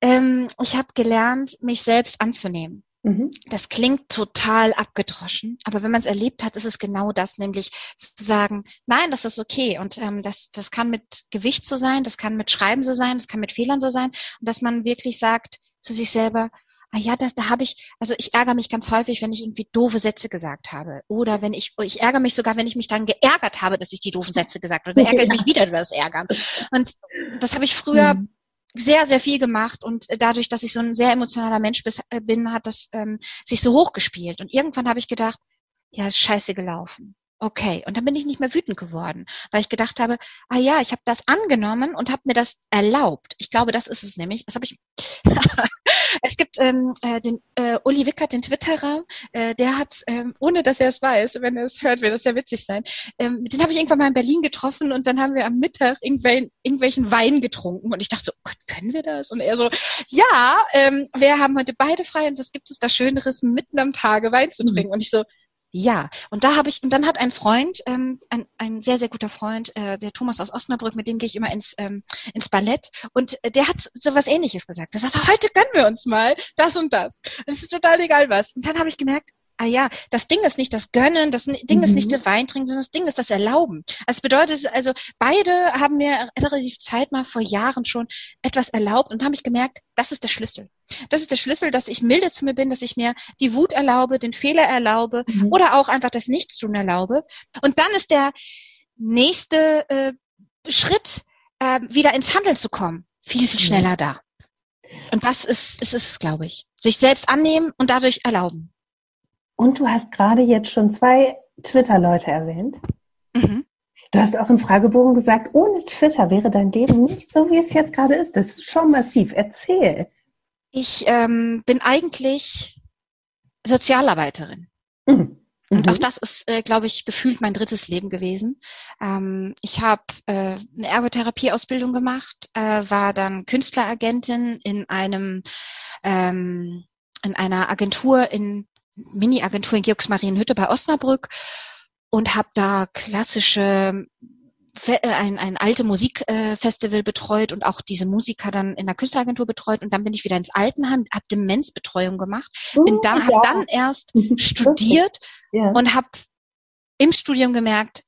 ähm, ich habe gelernt, mich selbst anzunehmen. Mhm. Das klingt total abgedroschen, aber wenn man es erlebt hat, ist es genau das, nämlich zu sagen, nein, das ist okay und ähm, das, das kann mit Gewicht so sein, das kann mit Schreiben so sein, das kann mit Fehlern so sein und dass man wirklich sagt zu sich selber, ah ja, das, da habe ich, also ich ärgere mich ganz häufig, wenn ich irgendwie doofe Sätze gesagt habe. Oder wenn ich, ich ärgere mich sogar, wenn ich mich dann geärgert habe, dass ich die doofen Sätze gesagt habe. Dann ärgere ich mich wieder über das Ärgern. Und das habe ich früher mhm. sehr, sehr viel gemacht. Und dadurch, dass ich so ein sehr emotionaler Mensch äh, bin, hat das ähm, sich so hochgespielt. Und irgendwann habe ich gedacht, ja, ist scheiße gelaufen. Okay, und dann bin ich nicht mehr wütend geworden, weil ich gedacht habe, ah ja, ich habe das angenommen und habe mir das erlaubt. Ich glaube, das ist es nämlich. Das habe ich. es gibt ähm, äh, den äh, Uli Wickert, den Twitterer, äh, der hat, ähm, ohne dass er es weiß, wenn er es hört, wird das ja witzig sein. Ähm, den habe ich irgendwann mal in Berlin getroffen und dann haben wir am Mittag irgendwelchen, irgendwelchen Wein getrunken und ich dachte so, oh Gott, können wir das? Und er so, ja, ähm, wir haben heute beide frei und was gibt es da Schöneres, mitten am Tage Wein zu mhm. trinken? Und ich so, ja, und da habe ich, und dann hat ein Freund, ähm, ein, ein sehr, sehr guter Freund, äh, der Thomas aus Osnabrück, mit dem gehe ich immer ins, ähm, ins Ballett, und äh, der hat so was ähnliches gesagt. Er sagt, heute gönnen wir uns mal das und das. Es ist total egal was. Und dann habe ich gemerkt, ah ja, das Ding ist nicht das Gönnen, das Ding mhm. ist nicht mhm. der Wein trinken, sondern das Ding ist das Erlauben. Also bedeutet, also beide haben mir relativ Zeit mal vor Jahren schon etwas erlaubt und haben ich gemerkt, das ist der Schlüssel. Das ist der Schlüssel, dass ich milde zu mir bin, dass ich mir die Wut erlaube, den Fehler erlaube mhm. oder auch einfach das Nichtstun erlaube. Und dann ist der nächste äh, Schritt, äh, wieder ins Handeln zu kommen, viel, viel mhm. schneller da. Und das ist, ist es, glaube ich. Sich selbst annehmen und dadurch erlauben. Und du hast gerade jetzt schon zwei Twitter-Leute erwähnt. Mhm. Du hast auch im Fragebogen gesagt, ohne Twitter wäre dein Leben nicht so, wie es jetzt gerade ist. Das ist schon massiv. Erzähl. Ich ähm, bin eigentlich Sozialarbeiterin. Mhm. Und auch mhm. das ist, äh, glaube ich, gefühlt mein drittes Leben gewesen. Ähm, ich habe äh, eine Ergotherapieausbildung gemacht, äh, war dann Künstleragentin in einem ähm, in einer Agentur in Mini-Agentur in Georgsmarienhütte bei Osnabrück und habe da klassische äh, ein, ein alte Musikfestival betreut und auch diese Musiker dann in der Künstleragentur betreut und dann bin ich wieder ins Altenheim, habe Demenzbetreuung gemacht, bin oh, da, ja. habe dann erst studiert ja. und habe im Studium gemerkt,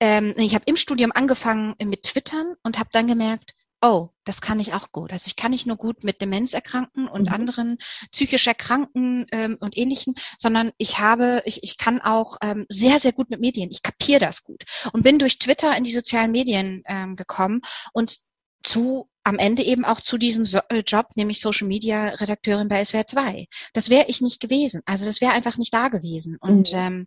ähm, ich habe im Studium angefangen mit Twittern und habe dann gemerkt, oh, das kann ich auch gut. Also ich kann nicht nur gut mit Demenzerkrankten und mhm. anderen psychisch Erkrankten ähm, und ähnlichen, sondern ich habe, ich, ich kann auch ähm, sehr, sehr gut mit Medien. Ich kapiere das gut und bin durch Twitter in die sozialen Medien ähm, gekommen und zu am Ende eben auch zu diesem so äh, Job, nämlich Social Media Redakteurin bei SWR 2. Das wäre ich nicht gewesen. Also das wäre einfach nicht da gewesen. Und mhm. ähm,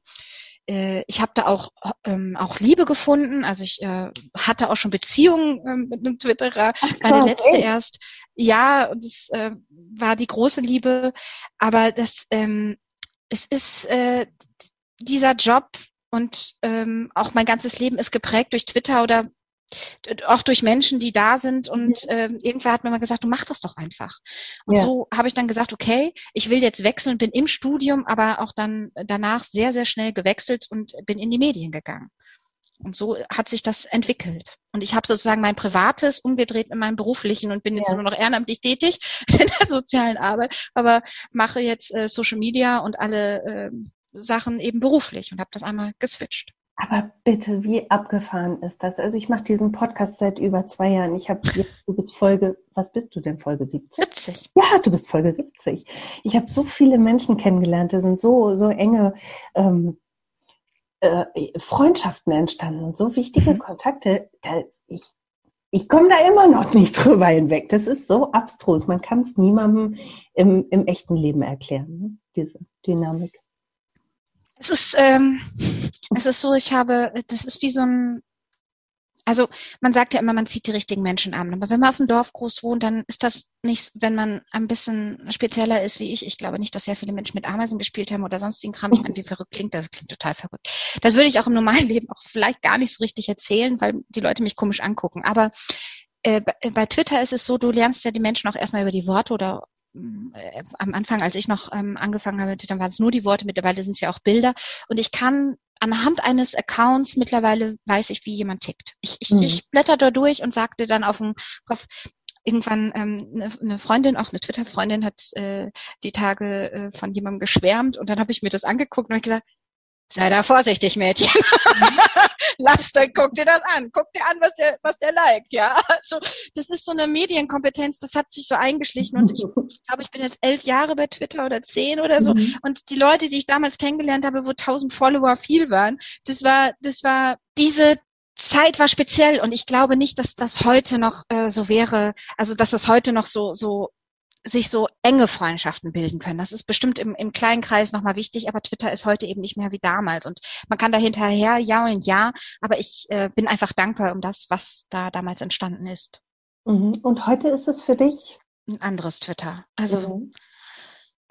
äh, ich habe da auch, ähm, auch Liebe gefunden. Also ich äh, hatte auch schon Beziehungen ähm, mit einem Twitterer. Ach, Meine letzte ey. erst. Ja, das äh, war die große Liebe. Aber das, ähm, es ist äh, dieser Job und ähm, auch mein ganzes Leben ist geprägt durch Twitter oder auch durch Menschen, die da sind und ähm, irgendwer hat mir mal gesagt, du mach das doch einfach. Und ja. so habe ich dann gesagt, okay, ich will jetzt wechseln, bin im Studium, aber auch dann danach sehr, sehr schnell gewechselt und bin in die Medien gegangen. Und so hat sich das entwickelt. Und ich habe sozusagen mein Privates umgedreht mit meinem Beruflichen und bin jetzt ja. nur noch ehrenamtlich tätig in der sozialen Arbeit, aber mache jetzt äh, Social Media und alle äh, Sachen eben beruflich und habe das einmal geswitcht. Aber bitte, wie abgefahren ist das? Also ich mache diesen Podcast seit über zwei Jahren. Ich habe du bist Folge, was bist du denn, Folge 70? 70. Ja, du bist Folge 70. Ich habe so viele Menschen kennengelernt, das sind so, so enge ähm, äh, Freundschaften entstanden und so wichtige mhm. Kontakte. dass ich ich komme da immer noch nicht drüber hinweg. Das ist so abstrus. Man kann es niemandem im, im echten Leben erklären, ne? diese Dynamik. Es ist, ähm, es ist so, ich habe, das ist wie so ein, also man sagt ja immer, man zieht die richtigen Menschen an. Aber wenn man auf dem Dorf groß wohnt, dann ist das nicht, wenn man ein bisschen spezieller ist wie ich. Ich glaube nicht, dass sehr viele Menschen mit Ameisen gespielt haben oder sonstigen Kram. Ich meine, wie verrückt klingt das? Klingt total verrückt. Das würde ich auch im normalen Leben auch vielleicht gar nicht so richtig erzählen, weil die Leute mich komisch angucken. Aber äh, bei Twitter ist es so, du lernst ja die Menschen auch erstmal über die Worte oder äh, am Anfang, als ich noch ähm, angefangen habe, dann waren es nur die Worte, mittlerweile sind es ja auch Bilder. Und ich kann anhand eines Accounts mittlerweile weiß ich, wie jemand tickt. Ich, ich, mhm. ich blätter da durch und sagte dann auf dem Kopf, irgendwann ähm, eine, eine Freundin, auch eine Twitter-Freundin, hat äh, die Tage äh, von jemandem geschwärmt und dann habe ich mir das angeguckt und habe gesagt, sei da vorsichtig, Mädchen. Lass, dann guck dir das an. Guck dir an, was der, was der liked, ja. Also, das ist so eine Medienkompetenz, das hat sich so eingeschlichen und ich, ich glaube, ich bin jetzt elf Jahre bei Twitter oder zehn oder so mhm. und die Leute, die ich damals kennengelernt habe, wo tausend Follower viel waren, das war, das war diese Zeit war speziell und ich glaube nicht, dass das heute noch äh, so wäre, also dass das heute noch so so sich so enge Freundschaften bilden können. Das ist bestimmt im, im kleinen Kreis nochmal wichtig, aber Twitter ist heute eben nicht mehr wie damals. Und man kann da hinterher ja und ja, aber ich äh, bin einfach dankbar um das, was da damals entstanden ist. Mhm. Und heute ist es für dich? Ein anderes Twitter. Also mhm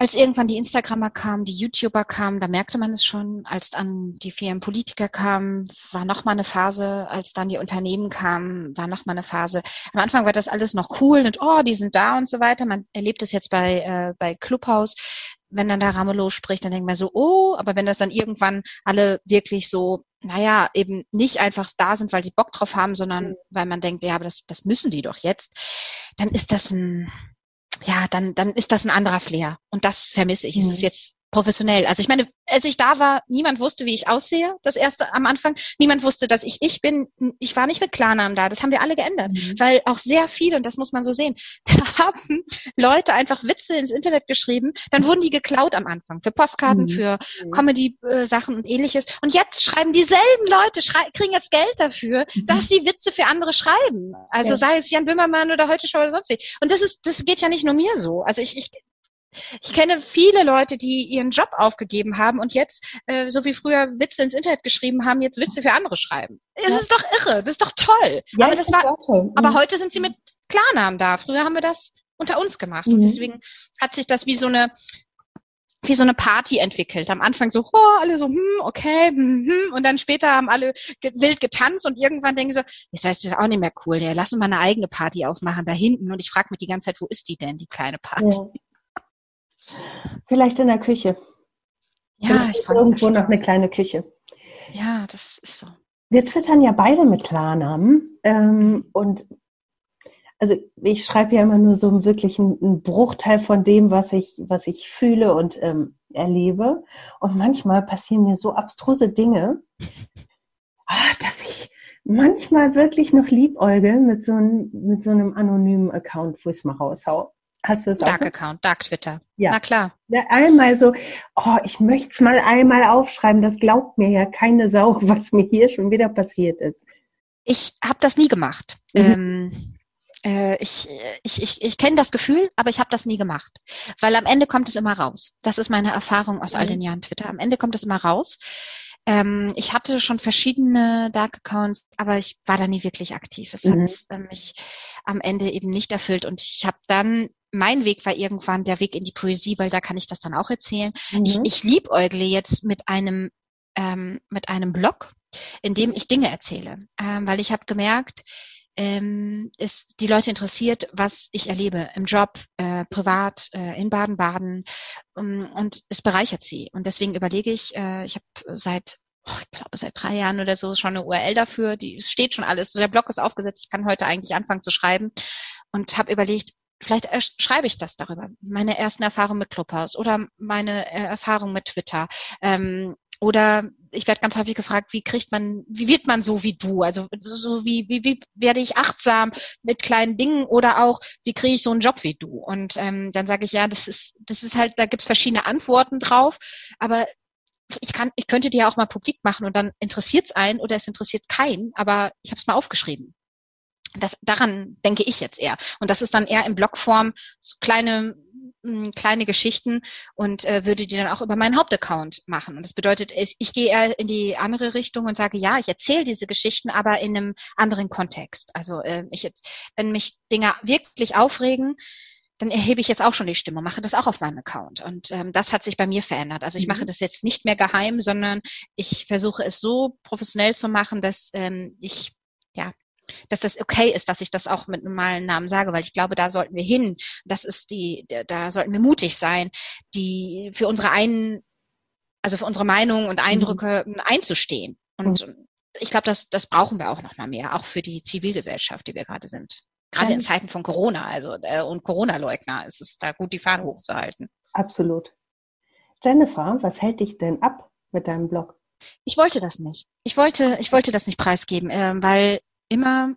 als irgendwann die Instagrammer kamen, die YouTuber kamen, da merkte man es schon. Als dann die vielen Politiker kamen, war noch mal eine Phase. Als dann die Unternehmen kamen, war noch mal eine Phase. Am Anfang war das alles noch cool und oh, die sind da und so weiter. Man erlebt es jetzt bei äh, bei Clubhouse. Wenn dann der Ramelow spricht, dann denkt man so, oh, aber wenn das dann irgendwann alle wirklich so naja, eben nicht einfach da sind, weil sie Bock drauf haben, sondern mhm. weil man denkt, ja, aber das, das müssen die doch jetzt, dann ist das ein, ja, dann, dann ist das ein anderer Flair. Und das vermisse ich. Mhm. Es ist jetzt professionell. Also ich meine, als ich da war, niemand wusste, wie ich aussehe, das erste am Anfang. Niemand wusste, dass ich ich bin. Ich war nicht mit Klarnamen da. Das haben wir alle geändert. Mhm. Weil auch sehr viele, und das muss man so sehen, da haben Leute einfach Witze ins Internet geschrieben. Dann wurden die geklaut am Anfang. Für Postkarten, mhm. für mhm. Comedy-Sachen und ähnliches. Und jetzt schreiben dieselben Leute, kriegen jetzt Geld dafür, mhm. dass sie Witze für andere schreiben. Also ja. sei es Jan Böhmermann oder Heute Show oder sonst wie. Und das ist, das geht ja nicht nur mir so. Also ich, ich ich kenne viele Leute, die ihren Job aufgegeben haben und jetzt, äh, so wie früher Witze ins Internet geschrieben haben, jetzt Witze für andere schreiben. Es ja. ist doch irre, das ist doch toll. Ja, aber das war, aber mhm. heute sind sie mit Klarnamen da. Früher haben wir das unter uns gemacht mhm. und deswegen hat sich das wie so eine wie so eine Party entwickelt. Am Anfang so, oh, alle so, hm, okay, hm, hm. und dann später haben alle ge wild getanzt und irgendwann denken so, das heißt, das ist auch nicht mehr cool, ja, lass uns mal eine eigene Party aufmachen da hinten. Und ich frage mich die ganze Zeit, wo ist die denn, die kleine Party? Ja. Vielleicht in der Küche. Ja, Vielleicht ich frage irgendwo noch eine kleine Küche. Ja, das ist so. Wir twittern ja beide mit Klarnamen ähm, und also ich schreibe ja immer nur so wirklich einen, Bruchteil von dem, was ich, was ich fühle und ähm, erlebe. Und manchmal passieren mir so abstruse Dinge, ah, dass ich manchmal wirklich noch liebäugel mit so, ein, mit so einem anonymen Account, wo ich es mal raushau. Hast du es Dark auch? Account, Dark Twitter. Ja. Na klar. Ja, einmal so, oh, ich möchte es mal einmal aufschreiben. Das glaubt mir ja keine Sau, was mir hier schon wieder passiert ist. Ich habe das nie gemacht. Mhm. Ähm, äh, ich ich, ich, ich kenne das Gefühl, aber ich habe das nie gemacht. Weil am Ende kommt es immer raus. Das ist meine Erfahrung aus mhm. all den Jahren Twitter. Am Ende kommt es immer raus. Ähm, ich hatte schon verschiedene Dark Accounts, aber ich war da nie wirklich aktiv. Es mhm. hat äh, mich am Ende eben nicht erfüllt und ich habe dann mein Weg war irgendwann der Weg in die Poesie, weil da kann ich das dann auch erzählen. Mhm. Ich, ich liebäugle jetzt mit einem ähm, mit einem Blog, in dem ich Dinge erzähle, ähm, weil ich habe gemerkt, ähm, ist die Leute interessiert, was ich erlebe im Job, äh, privat, äh, in Baden-Baden um, und es bereichert sie. Und deswegen überlege ich, äh, ich habe seit ich glaube, seit drei Jahren oder so schon eine URL dafür. Die steht schon alles. der Blog ist aufgesetzt. Ich kann heute eigentlich anfangen zu schreiben und habe überlegt, vielleicht schreibe ich das darüber. Meine ersten Erfahrungen mit Clubhouse oder meine äh, Erfahrungen mit Twitter. Ähm, oder ich werde ganz häufig gefragt, wie kriegt man, wie wird man so wie du? Also so wie, wie, wie werde ich achtsam mit kleinen Dingen oder auch, wie kriege ich so einen Job wie du? Und ähm, dann sage ich, ja, das ist, das ist halt, da gibt's verschiedene Antworten drauf, aber ich kann, ich könnte die ja auch mal publik machen und dann interessiert es einen oder es interessiert keinen, aber ich habe es mal aufgeschrieben. Das, daran denke ich jetzt eher. Und das ist dann eher in Blogform so kleine kleine Geschichten und äh, würde die dann auch über meinen Hauptaccount machen. Und das bedeutet, ich, ich gehe eher in die andere Richtung und sage, ja, ich erzähle diese Geschichten, aber in einem anderen Kontext. Also äh, ich jetzt, wenn mich Dinge wirklich aufregen, dann erhebe ich jetzt auch schon die Stimme, mache das auch auf meinem Account. Und ähm, das hat sich bei mir verändert. Also ich mhm. mache das jetzt nicht mehr geheim, sondern ich versuche es so professionell zu machen, dass ähm, ich ja dass das okay ist, dass ich das auch mit normalen Namen sage, weil ich glaube, da sollten wir hin. Das ist die, da sollten wir mutig sein, die für unsere einen, also für unsere Meinung und Eindrücke mhm. einzustehen. Und mhm. ich glaube, das, das brauchen wir auch noch mal mehr, auch für die Zivilgesellschaft, die wir gerade sind. Gerade in Zeiten von Corona, also äh, und Corona-Leugner ist es da gut, die Fahne hochzuhalten. Absolut. Jennifer, was hält dich denn ab mit deinem Blog? Ich wollte das nicht. Ich wollte, ich wollte das nicht preisgeben, äh, weil immer,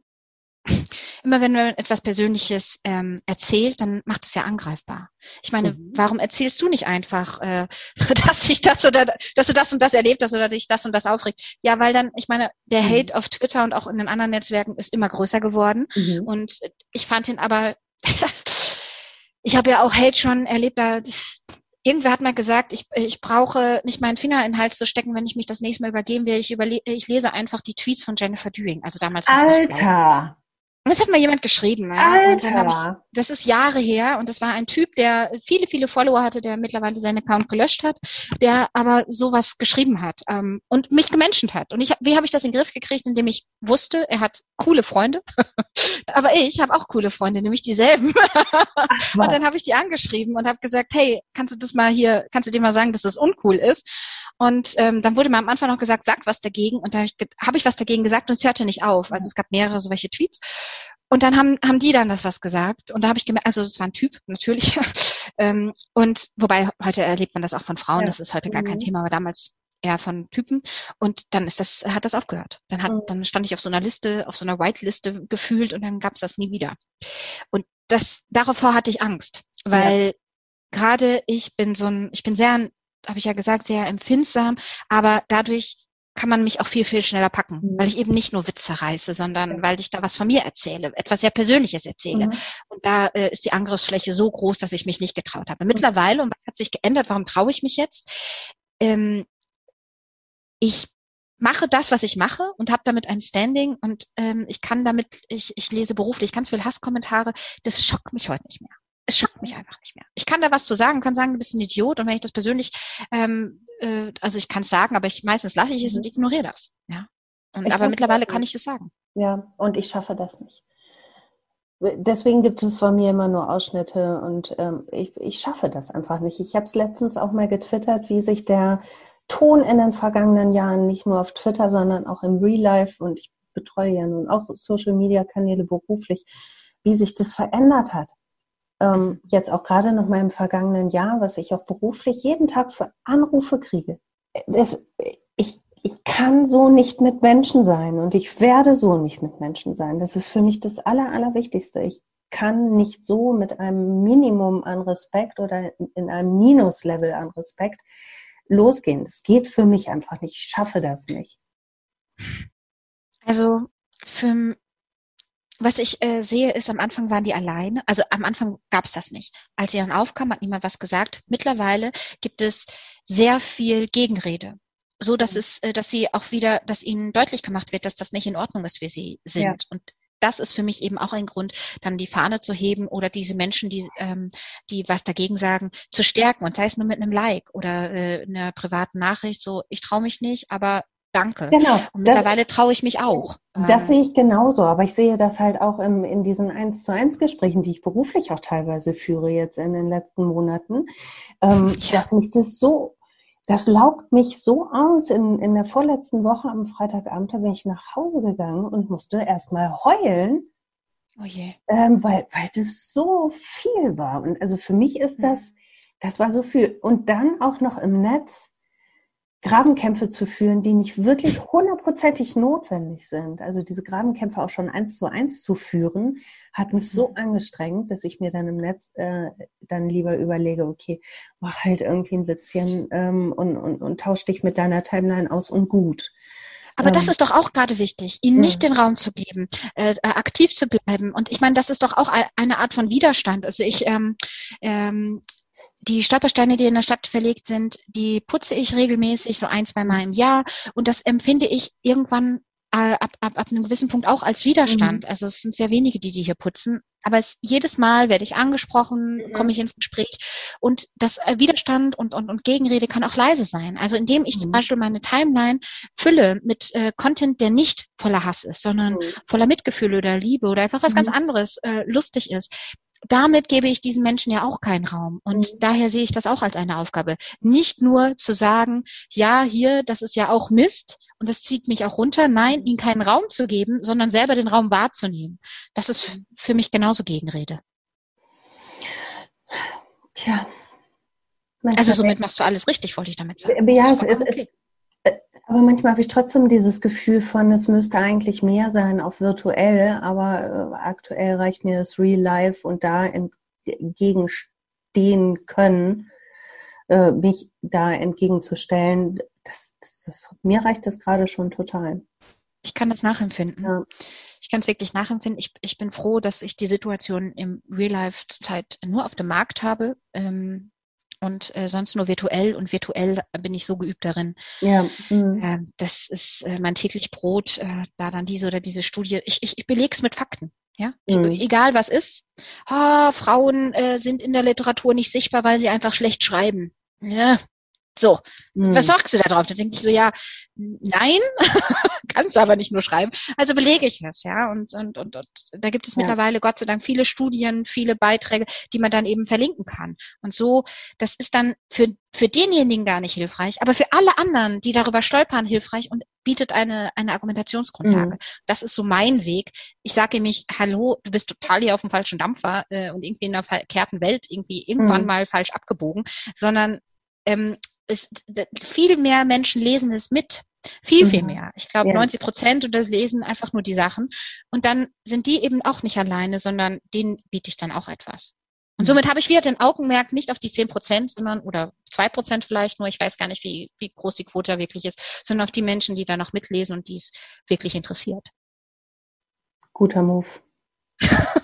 immer wenn man etwas Persönliches ähm, erzählt, dann macht es ja angreifbar. Ich meine, mhm. warum erzählst du nicht einfach, äh, dass dich das oder dass du das und das erlebt hast oder dich das und das aufregt? Ja, weil dann, ich meine, der mhm. Hate auf Twitter und auch in den anderen Netzwerken ist immer größer geworden. Mhm. Und ich fand ihn aber, ich habe ja auch Hate schon erlebt, da irgendwer hat mal gesagt, ich, ich brauche nicht meinen Finger in den Hals zu stecken, wenn ich mich das nächste Mal übergeben will. Ich, überle ich lese einfach die Tweets von Jennifer Dewing, also damals. Alter! Das hat mal jemand geschrieben. Alter! Ich, das ist Jahre her und das war ein Typ, der viele, viele Follower hatte, der mittlerweile seinen Account gelöscht hat, der aber sowas geschrieben hat ähm, und mich gemenschent hat. Und ich, wie habe ich das in den Griff gekriegt, indem ich wusste, er hat coole Freunde, aber ich habe auch coole Freunde, nämlich dieselben. Ach, und dann habe ich die angeschrieben und habe gesagt, hey, kannst du das mal hier, kannst du dir mal sagen, dass das uncool ist? Und ähm, dann wurde mir am Anfang noch gesagt, sag was dagegen. Und da habe ich, hab ich was dagegen gesagt und es hörte nicht auf. Also es gab mehrere solche Tweets. Und dann haben, haben die dann das was gesagt. Und da habe ich gemerkt, also das war ein Typ, natürlich. ähm, und wobei heute erlebt man das auch von Frauen, ja. das ist heute gar kein mhm. Thema, aber damals eher von Typen. Und dann ist das, hat das aufgehört. Dann hat, mhm. dann stand ich auf so einer Liste, auf so einer White-Liste gefühlt und dann gab es das nie wieder. Und das, davor hatte ich Angst, weil ja. gerade ich bin so ein, ich bin sehr, habe ich ja gesagt, sehr empfindsam, aber dadurch kann man mich auch viel, viel schneller packen, mhm. weil ich eben nicht nur Witze reiße, sondern ja. weil ich da was von mir erzähle, etwas sehr Persönliches erzähle. Mhm. Und da äh, ist die Angriffsfläche so groß, dass ich mich nicht getraut habe. Mittlerweile, und was hat sich geändert, warum traue ich mich jetzt? Ähm, ich mache das, was ich mache und habe damit ein Standing und ähm, ich kann damit, ich, ich lese beruflich ganz viel Hasskommentare, das schockt mich heute nicht mehr. Es schockt mich einfach nicht mehr. Ich kann da was zu sagen, kann sagen, du bist ein Idiot und wenn ich das persönlich ähm, äh, also ich kann es sagen, aber ich meistens lasse ich es mhm. und ignoriere das. Ja. Und, aber mittlerweile kann ich es sagen. Ja, und ich schaffe das nicht. Deswegen gibt es von mir immer nur Ausschnitte und ähm, ich, ich schaffe das einfach nicht. Ich habe es letztens auch mal getwittert, wie sich der Ton in den vergangenen Jahren nicht nur auf Twitter, sondern auch im Real Life und ich betreue ja nun auch Social Media Kanäle beruflich, wie sich das verändert hat ähm, jetzt auch gerade noch mal im vergangenen Jahr, was ich auch beruflich jeden Tag für Anrufe kriege. Das, ich, ich kann so nicht mit Menschen sein und ich werde so nicht mit Menschen sein. Das ist für mich das Aller, Allerwichtigste. Ich kann nicht so mit einem Minimum an Respekt oder in einem Minuslevel an Respekt losgehen. Das geht für mich einfach nicht. Ich schaffe das nicht. Also für, was ich äh, sehe, ist, am Anfang waren die alleine. Also am Anfang gab es das nicht. Als sie dann aufkam, hat niemand was gesagt. Mittlerweile gibt es sehr viel Gegenrede. So dass mhm. es, äh, dass sie auch wieder, dass ihnen deutlich gemacht wird, dass das nicht in Ordnung ist, wie sie sind. Ja. Und das ist für mich eben auch ein Grund, dann die Fahne zu heben oder diese Menschen, die, ähm, die was dagegen sagen, zu stärken. Und sei es nur mit einem Like oder äh, einer privaten Nachricht, so ich traue mich nicht, aber Danke. Genau. Und mittlerweile traue ich mich auch. Das sehe ich genauso, aber ich sehe das halt auch im, in diesen eins zu eins Gesprächen, die ich beruflich auch teilweise führe jetzt in den letzten Monaten, ähm, ja. dass mich das so, das laugt mich so aus. In, in der vorletzten Woche am Freitagabend da bin ich nach Hause gegangen und musste erstmal heulen, oh je. Ähm, weil, weil das so viel war. Und also für mich ist das, das war so viel. Und dann auch noch im Netz Grabenkämpfe zu führen, die nicht wirklich hundertprozentig notwendig sind. Also diese Grabenkämpfe auch schon eins zu eins zu führen, hat mich so mhm. angestrengt, dass ich mir dann im Netz äh, dann lieber überlege, okay, mach halt irgendwie ein Witzchen ähm, und, und, und tausch dich mit deiner Timeline aus und gut. Aber ähm, das ist doch auch gerade wichtig, ihnen nicht den Raum zu geben, äh, äh, aktiv zu bleiben. Und ich meine, das ist doch auch eine Art von Widerstand. Also ich ähm, ähm, die Stolpersteine, die in der Stadt verlegt sind, die putze ich regelmäßig, so ein, zwei Mal im Jahr. Und das empfinde ich irgendwann äh, ab, ab, ab einem gewissen Punkt auch als Widerstand. Mhm. Also es sind sehr wenige, die die hier putzen. Aber es, jedes Mal werde ich angesprochen, mhm. komme ich ins Gespräch. Und das äh, Widerstand und, und, und Gegenrede kann auch leise sein. Also indem ich mhm. zum Beispiel meine Timeline fülle mit äh, Content, der nicht voller Hass ist, sondern mhm. voller Mitgefühl oder Liebe oder einfach was ganz mhm. anderes, äh, lustig ist, damit gebe ich diesen Menschen ja auch keinen Raum. Und mhm. daher sehe ich das auch als eine Aufgabe. Nicht nur zu sagen, ja, hier, das ist ja auch Mist und das zieht mich auch runter. Nein, ihnen keinen Raum zu geben, sondern selber den Raum wahrzunehmen. Das ist für mich genauso Gegenrede. Tja. Also somit machst du alles richtig, wollte ich damit sagen. Ja, es, ist, es, aber manchmal habe ich trotzdem dieses Gefühl von, es müsste eigentlich mehr sein, auch virtuell, aber äh, aktuell reicht mir das Real Life und da entgegenstehen können, äh, mich da entgegenzustellen. Das, das, das, mir reicht das gerade schon total. Ich kann das nachempfinden. Ja. Ich kann es wirklich nachempfinden. Ich, ich bin froh, dass ich die Situation im Real Life zurzeit nur auf dem Markt habe. Ähm, und äh, sonst nur virtuell und virtuell bin ich so geübt darin. Ja. Mhm. Äh, das ist äh, mein täglich Brot, äh, da dann diese oder diese Studie. Ich, ich, ich belege es mit Fakten. Ja, ich, mhm. egal was ist. Ah, Frauen äh, sind in der Literatur nicht sichtbar, weil sie einfach schlecht schreiben. Ja, so, hm. was sagst du da drauf? Da denke ich so, ja, nein, kannst aber nicht nur schreiben. Also belege ich es, ja. Und, und, und, und da gibt es ja. mittlerweile, Gott sei Dank, viele Studien, viele Beiträge, die man dann eben verlinken kann. Und so, das ist dann für, für denjenigen gar nicht hilfreich, aber für alle anderen, die darüber stolpern, hilfreich und bietet eine, eine Argumentationsgrundlage. Mhm. Das ist so mein Weg. Ich sage mich, hallo, du bist total hier auf dem falschen Dampfer äh, und irgendwie in einer verkehrten Welt irgendwie irgendwann mhm. mal falsch abgebogen, sondern ähm, ist, viel mehr Menschen lesen es mit. Viel, viel mhm. mehr. Ich glaube, ja. 90 Prozent oder lesen einfach nur die Sachen. Und dann sind die eben auch nicht alleine, sondern denen biete ich dann auch etwas. Und mhm. somit habe ich wieder den Augenmerk nicht auf die 10 Prozent, sondern, oder zwei Prozent vielleicht nur, ich weiß gar nicht, wie, wie groß die Quote wirklich ist, sondern auf die Menschen, die da noch mitlesen und die es wirklich interessiert. Guter Move.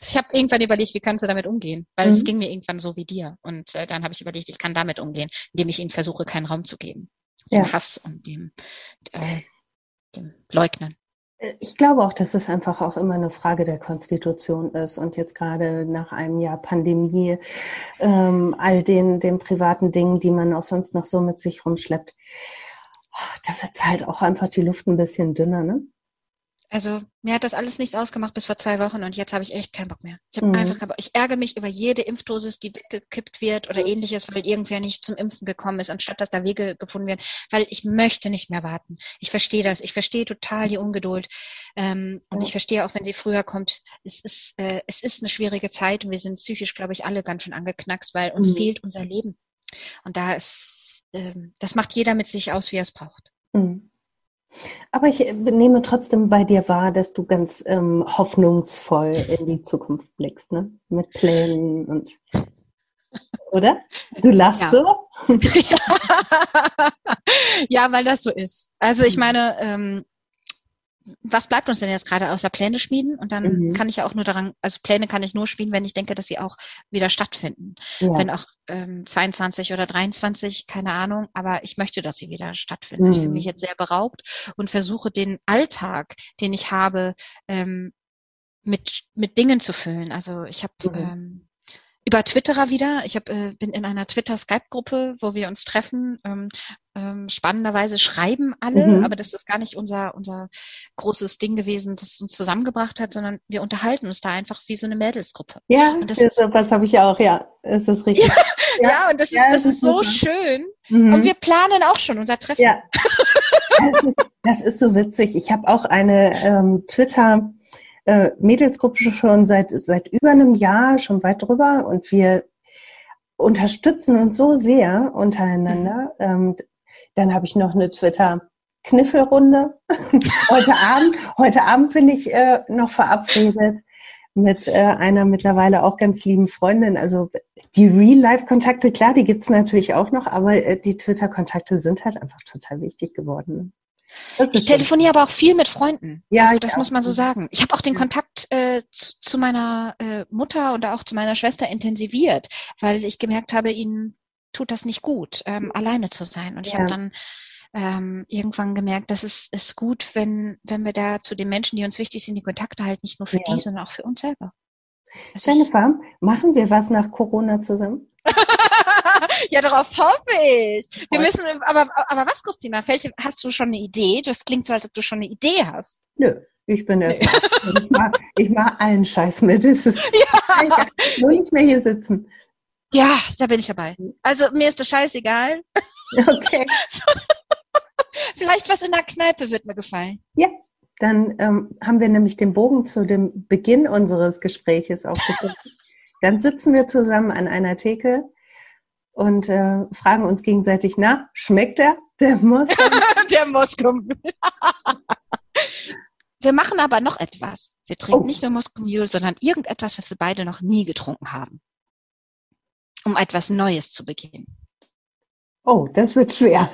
ich habe irgendwann überlegt, wie kannst du damit umgehen? Weil mhm. es ging mir irgendwann so wie dir. Und äh, dann habe ich überlegt, ich kann damit umgehen, indem ich ihnen versuche, keinen Raum zu geben. Dem ja. Hass und dem, äh, dem Leugnen. Äh, ich glaube auch, dass es einfach auch immer eine Frage der Konstitution ist und jetzt gerade nach einem Jahr Pandemie, ähm, all den, den privaten Dingen, die man auch sonst noch so mit sich rumschleppt, da wird halt auch einfach die Luft ein bisschen dünner, ne? Also mir hat das alles nichts ausgemacht bis vor zwei Wochen und jetzt habe ich echt keinen Bock mehr. Ich habe mhm. einfach keinen Bock. Ich ärgere mich über jede Impfdosis, die weggekippt wird oder ähnliches, weil irgendwer nicht zum Impfen gekommen ist, anstatt dass da Wege gefunden werden, weil ich möchte nicht mehr warten. Ich verstehe das. Ich verstehe total die Ungeduld. Ähm, und ich verstehe auch, wenn sie früher kommt, es ist, äh, es ist eine schwierige Zeit und wir sind psychisch, glaube ich, alle ganz schön angeknackst, weil uns mhm. fehlt unser Leben. Und da ist, äh, das macht jeder mit sich aus, wie er es braucht. Aber ich nehme trotzdem bei dir wahr, dass du ganz ähm, hoffnungsvoll in die Zukunft blickst, ne? Mit Plänen und oder? Du lachst ja. so? ja, weil das so ist. Also ich meine, ähm, was bleibt uns denn jetzt gerade außer Pläne schmieden? Und dann mhm. kann ich ja auch nur daran, also Pläne kann ich nur schmieden, wenn ich denke, dass sie auch wieder stattfinden. Ja. Wenn auch ähm, 22 oder 23, keine Ahnung, aber ich möchte, dass sie wieder stattfinden. Mhm. Ich fühle mich jetzt sehr beraubt und versuche den Alltag, den ich habe, ähm, mit, mit Dingen zu füllen. Also ich habe mhm. ähm, über Twitterer wieder. Ich hab, äh, bin in einer Twitter-Skype-Gruppe, wo wir uns treffen. Ähm, ähm, spannenderweise schreiben alle, mhm. aber das ist gar nicht unser, unser großes Ding gewesen, das uns zusammengebracht hat, sondern wir unterhalten uns da einfach wie so eine Mädelsgruppe. Ja, und das, ist, das habe ich auch, ja, ist das richtig. Ja, ja und das ja, ist, das, das ist, so schön. Mhm. Und wir planen auch schon unser Treffen. Ja. das, ist, das ist so witzig. Ich habe auch eine ähm, Twitter- äh, Mädelsgruppe schon seit, seit über einem Jahr, schon weit drüber und wir unterstützen uns so sehr untereinander. Mhm. Ähm, Dann habe ich noch eine Twitter Kniffelrunde. heute Abend, heute Abend bin ich äh, noch verabredet mit äh, einer mittlerweile auch ganz lieben Freundin. Also die Real-Life-Kontakte, klar, die gibt's natürlich auch noch, aber äh, die Twitter-Kontakte sind halt einfach total wichtig geworden. Ich telefoniere aber auch viel mit Freunden. Ja, also das muss man so sagen. Ich habe auch den Kontakt äh, zu, zu, meiner äh, Mutter und auch zu meiner Schwester intensiviert, weil ich gemerkt habe, ihnen tut das nicht gut, ähm, alleine zu sein. Und ich ja. habe dann ähm, irgendwann gemerkt, dass es ist gut, wenn, wenn wir da zu den Menschen, die uns wichtig sind, die Kontakte halt nicht nur für ja. die, sondern auch für uns selber. Also Jennifer, machen wir was nach Corona zusammen? ja, darauf hoffe ich. Wir müssen, aber, aber was, Christina? Fällt, hast du schon eine Idee? Das klingt so, als ob du schon eine Idee hast. Nö. Ich bin erst ich mache mach allen Scheiß mit. Es ist ja. nur nicht mehr hier sitzen. Ja, da bin ich dabei. Also mir ist das scheißegal. Okay. Vielleicht was in der Kneipe wird mir gefallen. Ja, dann ähm, haben wir nämlich den Bogen zu dem Beginn unseres Gespräches aufgefunden. dann sitzen wir zusammen an einer Theke und äh, fragen uns gegenseitig, na, schmeckt der, der Moskau? der Moskau. wir machen aber noch etwas. Wir trinken oh. nicht nur Moskau Mule, sondern irgendetwas, was wir beide noch nie getrunken haben. Um etwas Neues zu beginnen. Oh, das wird schwer.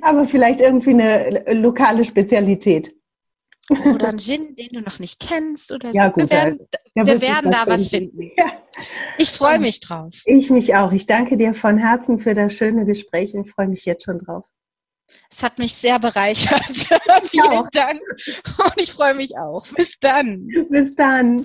Aber vielleicht irgendwie eine lokale Spezialität. Oder ein Gin, den du noch nicht kennst oder so. Ja, gut, wir werden, ja, wir werden da was finden. Ja. Ich freue mich drauf. Ich mich auch. Ich danke dir von Herzen für das schöne Gespräch und freue mich jetzt schon drauf. Es hat mich sehr bereichert. Vielen Dank. Und ich freue mich auch. Bis dann. Bis dann.